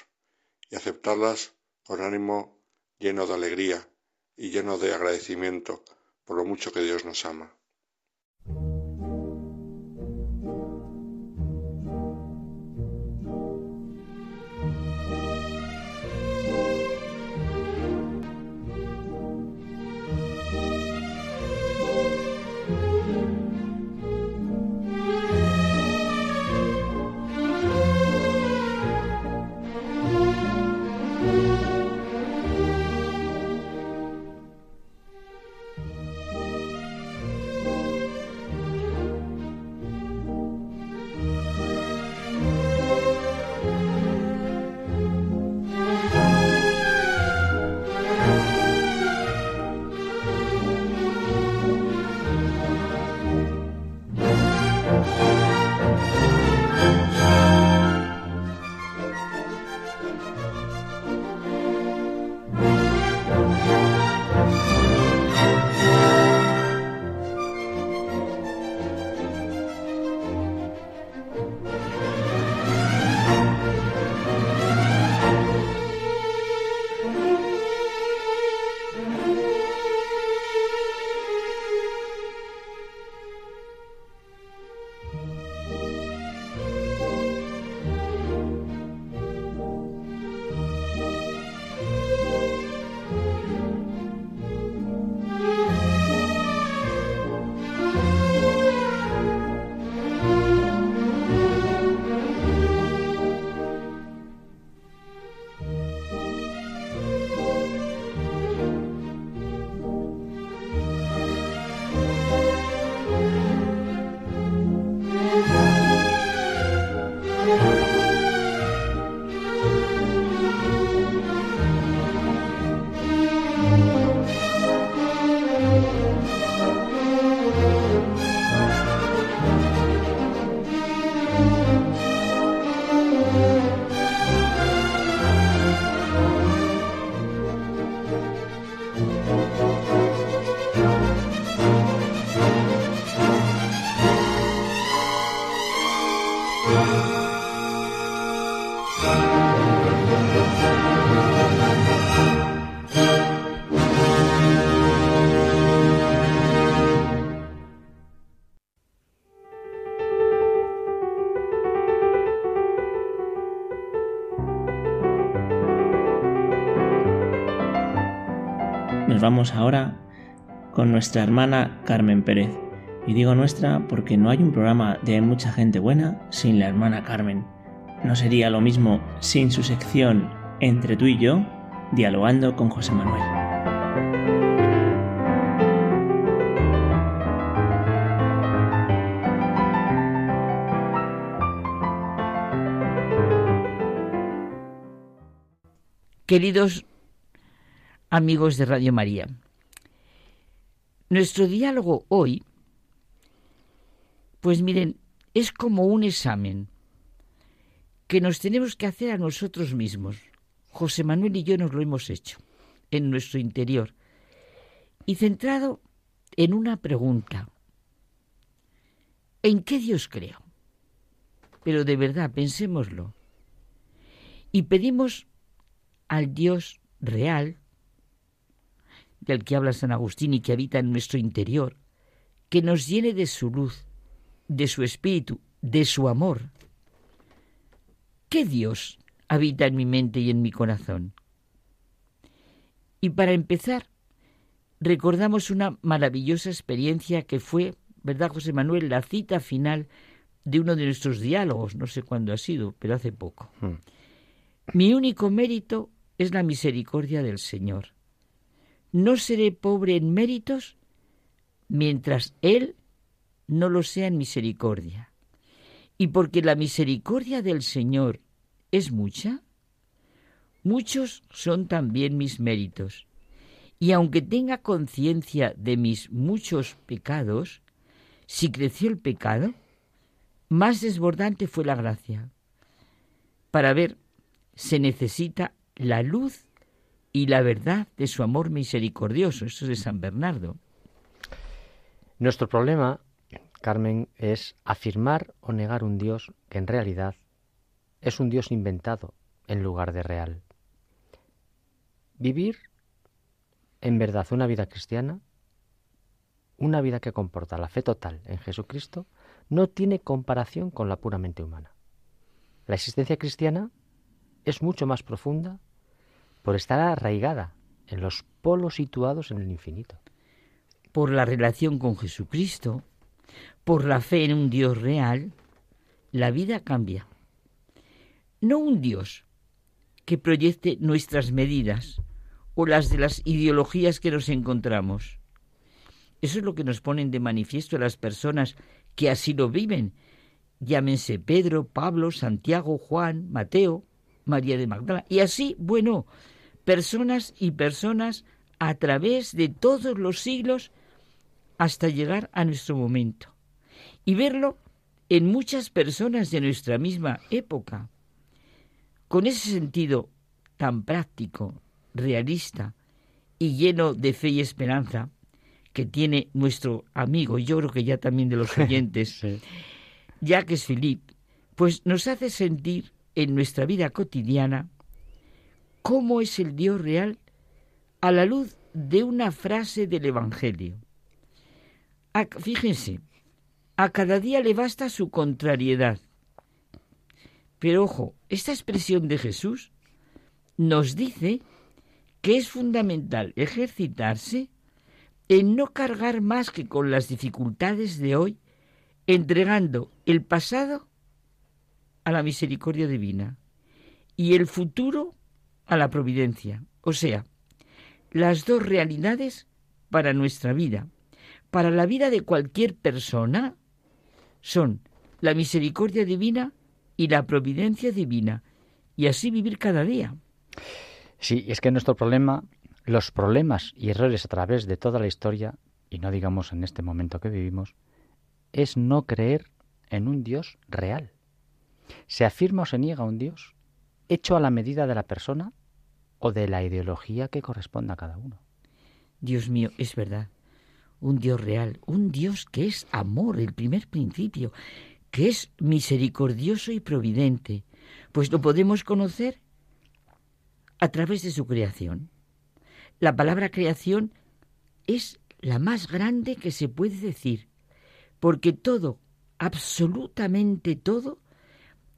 y aceptarlas con ánimo lleno de alegría y lleno de agradecimiento por lo mucho que Dios nos ama. Vamos ahora con nuestra hermana Carmen Pérez. Y digo nuestra porque no hay un programa de mucha gente buena sin la hermana Carmen. No sería lo mismo sin su sección Entre tú y yo, dialogando con José Manuel. Queridos amigos de Radio María. Nuestro diálogo hoy, pues miren, es como un examen que nos tenemos que hacer a nosotros mismos. José Manuel y yo nos lo hemos hecho en nuestro interior y centrado en una pregunta. ¿En qué Dios creo? Pero de verdad, pensémoslo. Y pedimos al Dios real, del que habla San Agustín y que habita en nuestro interior, que nos llene de su luz, de su espíritu, de su amor. ¿Qué Dios habita en mi mente y en mi corazón? Y para empezar, recordamos una maravillosa experiencia que fue, ¿verdad, José Manuel?, la cita final de uno de nuestros diálogos, no sé cuándo ha sido, pero hace poco. Hmm. Mi único mérito es la misericordia del Señor no seré pobre en méritos mientras Él no lo sea en misericordia. Y porque la misericordia del Señor es mucha, muchos son también mis méritos. Y aunque tenga conciencia de mis muchos pecados, si creció el pecado, más desbordante fue la gracia. Para ver, se necesita la luz y la verdad de su amor misericordioso. Eso es de San Bernardo. Nuestro problema, Carmen, es afirmar o negar un Dios que en realidad es un Dios inventado en lugar de real. Vivir en verdad una vida cristiana, una vida que comporta la fe total en Jesucristo, no tiene comparación con la puramente humana. La existencia cristiana es mucho más profunda por estar arraigada en los polos situados en el infinito. Por la relación con Jesucristo, por la fe en un Dios real, la vida cambia. No un Dios que proyecte nuestras medidas o las de las ideologías que nos encontramos. Eso es lo que nos ponen de manifiesto las personas que así lo viven. Llámense Pedro, Pablo, Santiago, Juan, Mateo, María de Magdala. Y así, bueno, personas y personas a través de todos los siglos hasta llegar a nuestro momento. Y verlo en muchas personas de nuestra misma época. Con ese sentido tan práctico, realista y lleno de fe y esperanza que tiene nuestro amigo, y yo creo que ya también de los oyentes, Jacques Philippe, pues nos hace sentir en nuestra vida cotidiana cómo es el Dios real a la luz de una frase del Evangelio. fíjense, a cada día le basta su contrariedad. Pero ojo, esta expresión de Jesús nos dice que es fundamental ejercitarse en no cargar más que con las dificultades de hoy, entregando el pasado a la misericordia divina y el futuro a la providencia. O sea, las dos realidades para nuestra vida, para la vida de cualquier persona, son la misericordia divina y la providencia divina, y así vivir cada día. Sí, es que nuestro problema, los problemas y errores a través de toda la historia, y no digamos en este momento que vivimos, es no creer en un Dios real. Se afirma o se niega un Dios hecho a la medida de la persona o de la ideología que corresponda a cada uno. Dios mío, es verdad. Un Dios real, un Dios que es amor, el primer principio, que es misericordioso y providente, pues lo podemos conocer a través de su creación. La palabra creación es la más grande que se puede decir, porque todo, absolutamente todo,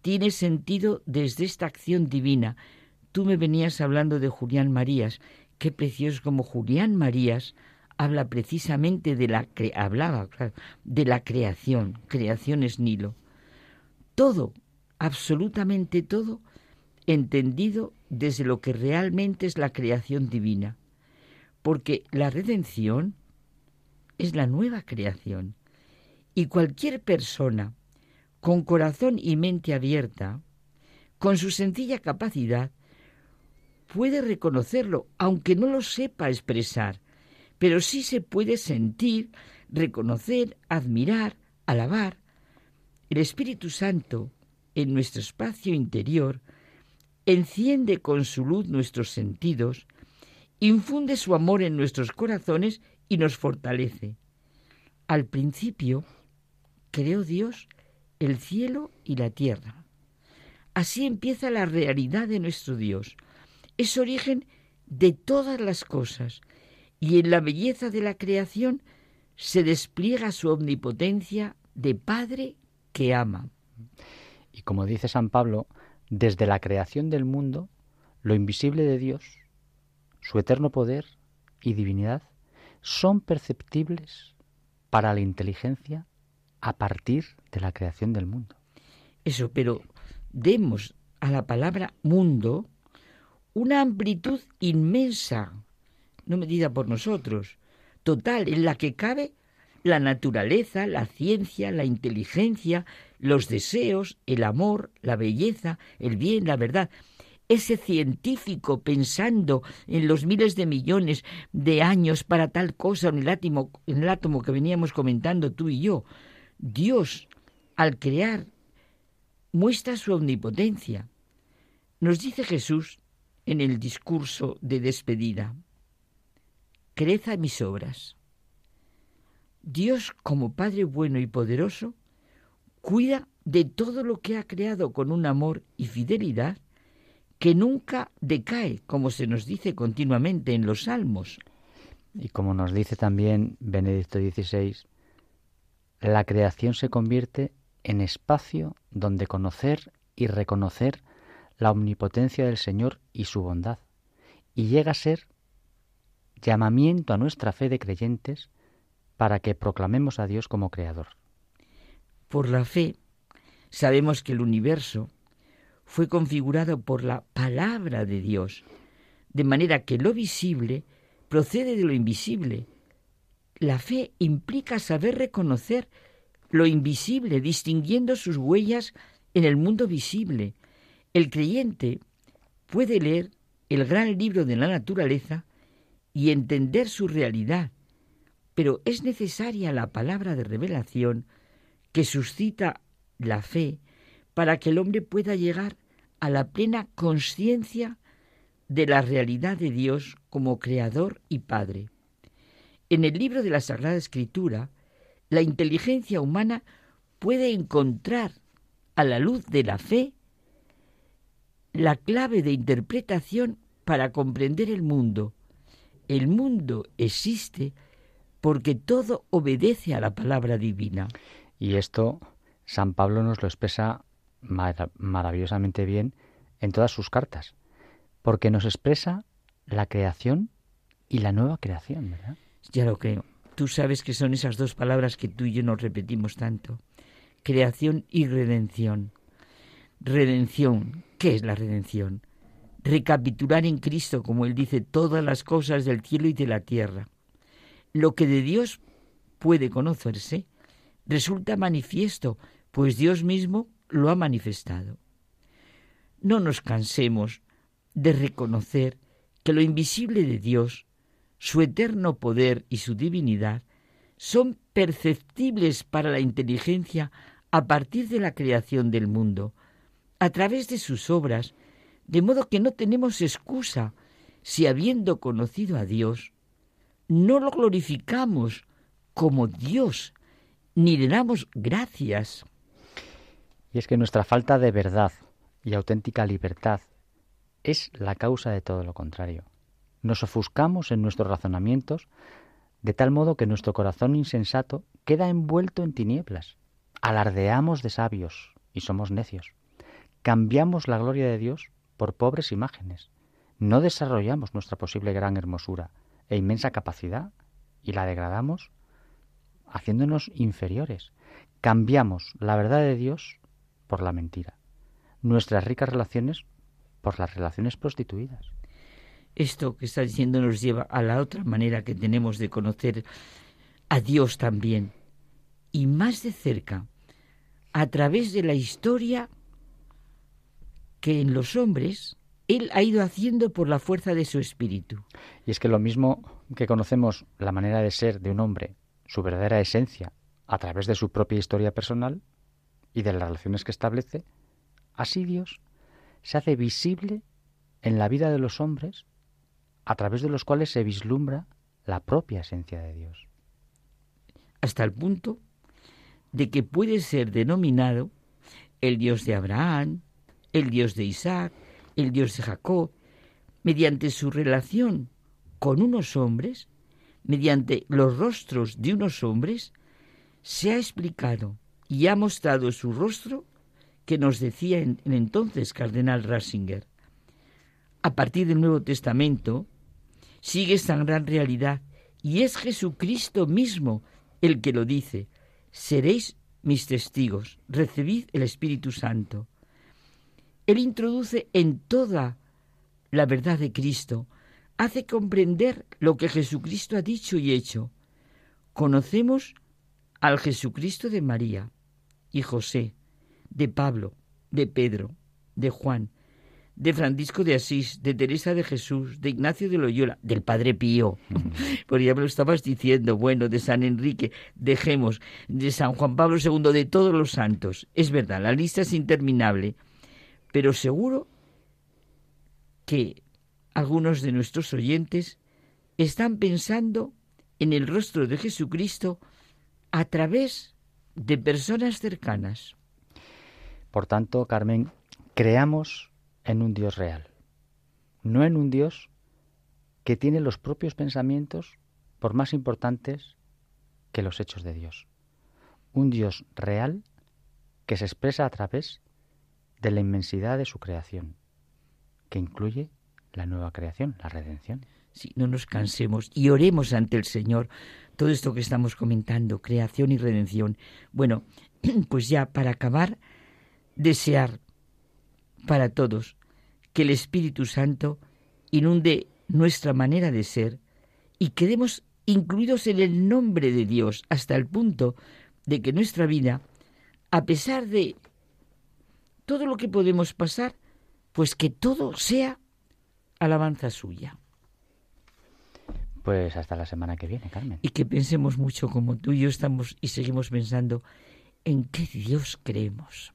tiene sentido desde esta acción divina. Tú me venías hablando de Julián Marías, qué precioso como Julián Marías habla precisamente de la hablaba de la creación, creación es Nilo. Todo, absolutamente todo, entendido desde lo que realmente es la creación divina. Porque la redención es la nueva creación. Y cualquier persona con corazón y mente abierta, con su sencilla capacidad, puede reconocerlo, aunque no lo sepa expresar, pero sí se puede sentir, reconocer, admirar, alabar. El Espíritu Santo, en nuestro espacio interior, enciende con su luz nuestros sentidos, infunde su amor en nuestros corazones y nos fortalece. Al principio, creó Dios el cielo y la tierra. Así empieza la realidad de nuestro Dios. Es origen de todas las cosas y en la belleza de la creación se despliega su omnipotencia de Padre que ama. Y como dice San Pablo, desde la creación del mundo, lo invisible de Dios, su eterno poder y divinidad, son perceptibles para la inteligencia a partir de la creación del mundo. Eso, pero demos a la palabra mundo una amplitud inmensa no medida por nosotros, total, en la que cabe la naturaleza, la ciencia, la inteligencia, los deseos, el amor, la belleza, el bien, la verdad. Ese científico pensando en los miles de millones de años para tal cosa en el átomo, en el átomo que veníamos comentando tú y yo. Dios, al crear, muestra su omnipotencia. Nos dice Jesús en el discurso de despedida creza mis obras. Dios, como Padre bueno y poderoso, cuida de todo lo que ha creado con un amor y fidelidad que nunca decae, como se nos dice continuamente en los salmos. Y como nos dice también Benedicto XVI, la creación se convierte en espacio donde conocer y reconocer la omnipotencia del Señor y su bondad, y llega a ser llamamiento a nuestra fe de creyentes para que proclamemos a Dios como Creador. Por la fe sabemos que el universo fue configurado por la palabra de Dios, de manera que lo visible procede de lo invisible. La fe implica saber reconocer lo invisible, distinguiendo sus huellas en el mundo visible. El creyente puede leer el gran libro de la naturaleza y entender su realidad, pero es necesaria la palabra de revelación que suscita la fe para que el hombre pueda llegar a la plena conciencia de la realidad de Dios como Creador y Padre. En el libro de la Sagrada Escritura, la inteligencia humana puede encontrar a la luz de la fe la clave de interpretación para comprender el mundo el mundo existe porque todo obedece a la palabra divina. Y esto San Pablo nos lo expresa maravillosamente bien en todas sus cartas, porque nos expresa la creación y la nueva creación, ¿verdad? Ya lo creo. Tú sabes que son esas dos palabras que tú y yo nos repetimos tanto. Creación y redención. Redención. ¿Qué es la redención? recapitular en Cristo, como Él dice, todas las cosas del cielo y de la tierra. Lo que de Dios puede conocerse resulta manifiesto, pues Dios mismo lo ha manifestado. No nos cansemos de reconocer que lo invisible de Dios, su eterno poder y su divinidad, son perceptibles para la inteligencia a partir de la creación del mundo, a través de sus obras, de modo que no tenemos excusa si habiendo conocido a Dios, no lo glorificamos como Dios, ni le damos gracias. Y es que nuestra falta de verdad y auténtica libertad es la causa de todo lo contrario. Nos ofuscamos en nuestros razonamientos de tal modo que nuestro corazón insensato queda envuelto en tinieblas. Alardeamos de sabios y somos necios. Cambiamos la gloria de Dios por pobres imágenes. No desarrollamos nuestra posible gran hermosura e inmensa capacidad y la degradamos haciéndonos inferiores. Cambiamos la verdad de Dios por la mentira. Nuestras ricas relaciones por las relaciones prostituidas. Esto que está diciendo nos lleva a la otra manera que tenemos de conocer a Dios también, y más de cerca, a través de la historia que en los hombres Él ha ido haciendo por la fuerza de su espíritu. Y es que lo mismo que conocemos la manera de ser de un hombre, su verdadera esencia, a través de su propia historia personal y de las relaciones que establece, así Dios se hace visible en la vida de los hombres a través de los cuales se vislumbra la propia esencia de Dios. Hasta el punto de que puede ser denominado el Dios de Abraham, el Dios de Isaac, el Dios de Jacob, mediante su relación con unos hombres, mediante los rostros de unos hombres, se ha explicado y ha mostrado su rostro que nos decía en, entonces Cardenal Ratzinger. A partir del Nuevo Testamento sigue esta gran realidad y es Jesucristo mismo el que lo dice. Seréis mis testigos, recibid el Espíritu Santo. Él introduce en toda la verdad de Cristo, hace comprender lo que Jesucristo ha dicho y hecho. Conocemos al Jesucristo de María y José, de Pablo, de Pedro, de Juan, de Francisco de Asís, de Teresa de Jesús, de Ignacio de Loyola, del Padre Pío. Por ejemplo, estabas diciendo, bueno, de San Enrique, dejemos, de San Juan Pablo II, de todos los santos. Es verdad, la lista es interminable, pero seguro que algunos de nuestros oyentes están pensando en el rostro de Jesucristo a través de personas cercanas. Por tanto, Carmen, creamos en un Dios real, no en un Dios que tiene los propios pensamientos por más importantes que los hechos de Dios. Un Dios real que se expresa a través de la inmensidad de su creación, que incluye la nueva creación, la redención. Si no nos cansemos y oremos ante el Señor todo esto que estamos comentando, creación y redención. Bueno, pues ya para acabar, desear para todos que el Espíritu Santo inunde nuestra manera de ser y quedemos incluidos en el nombre de Dios hasta el punto de que nuestra vida, a pesar de todo lo que podemos pasar, pues que todo sea alabanza suya. Pues hasta la semana que viene, Carmen. Y que pensemos mucho como tú y yo estamos y seguimos pensando en qué Dios creemos.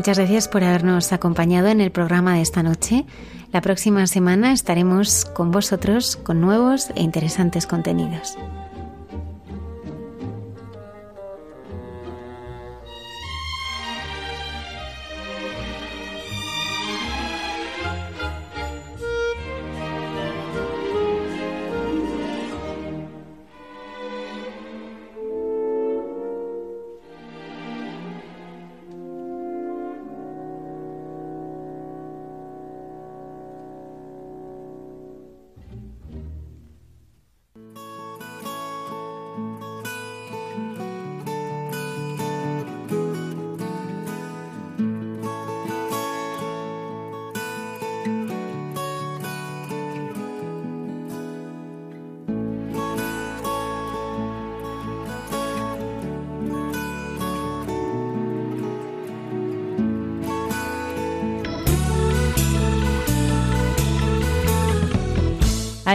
Muchas gracias por habernos acompañado en el programa de esta noche. La próxima semana estaremos con vosotros con nuevos e interesantes contenidos.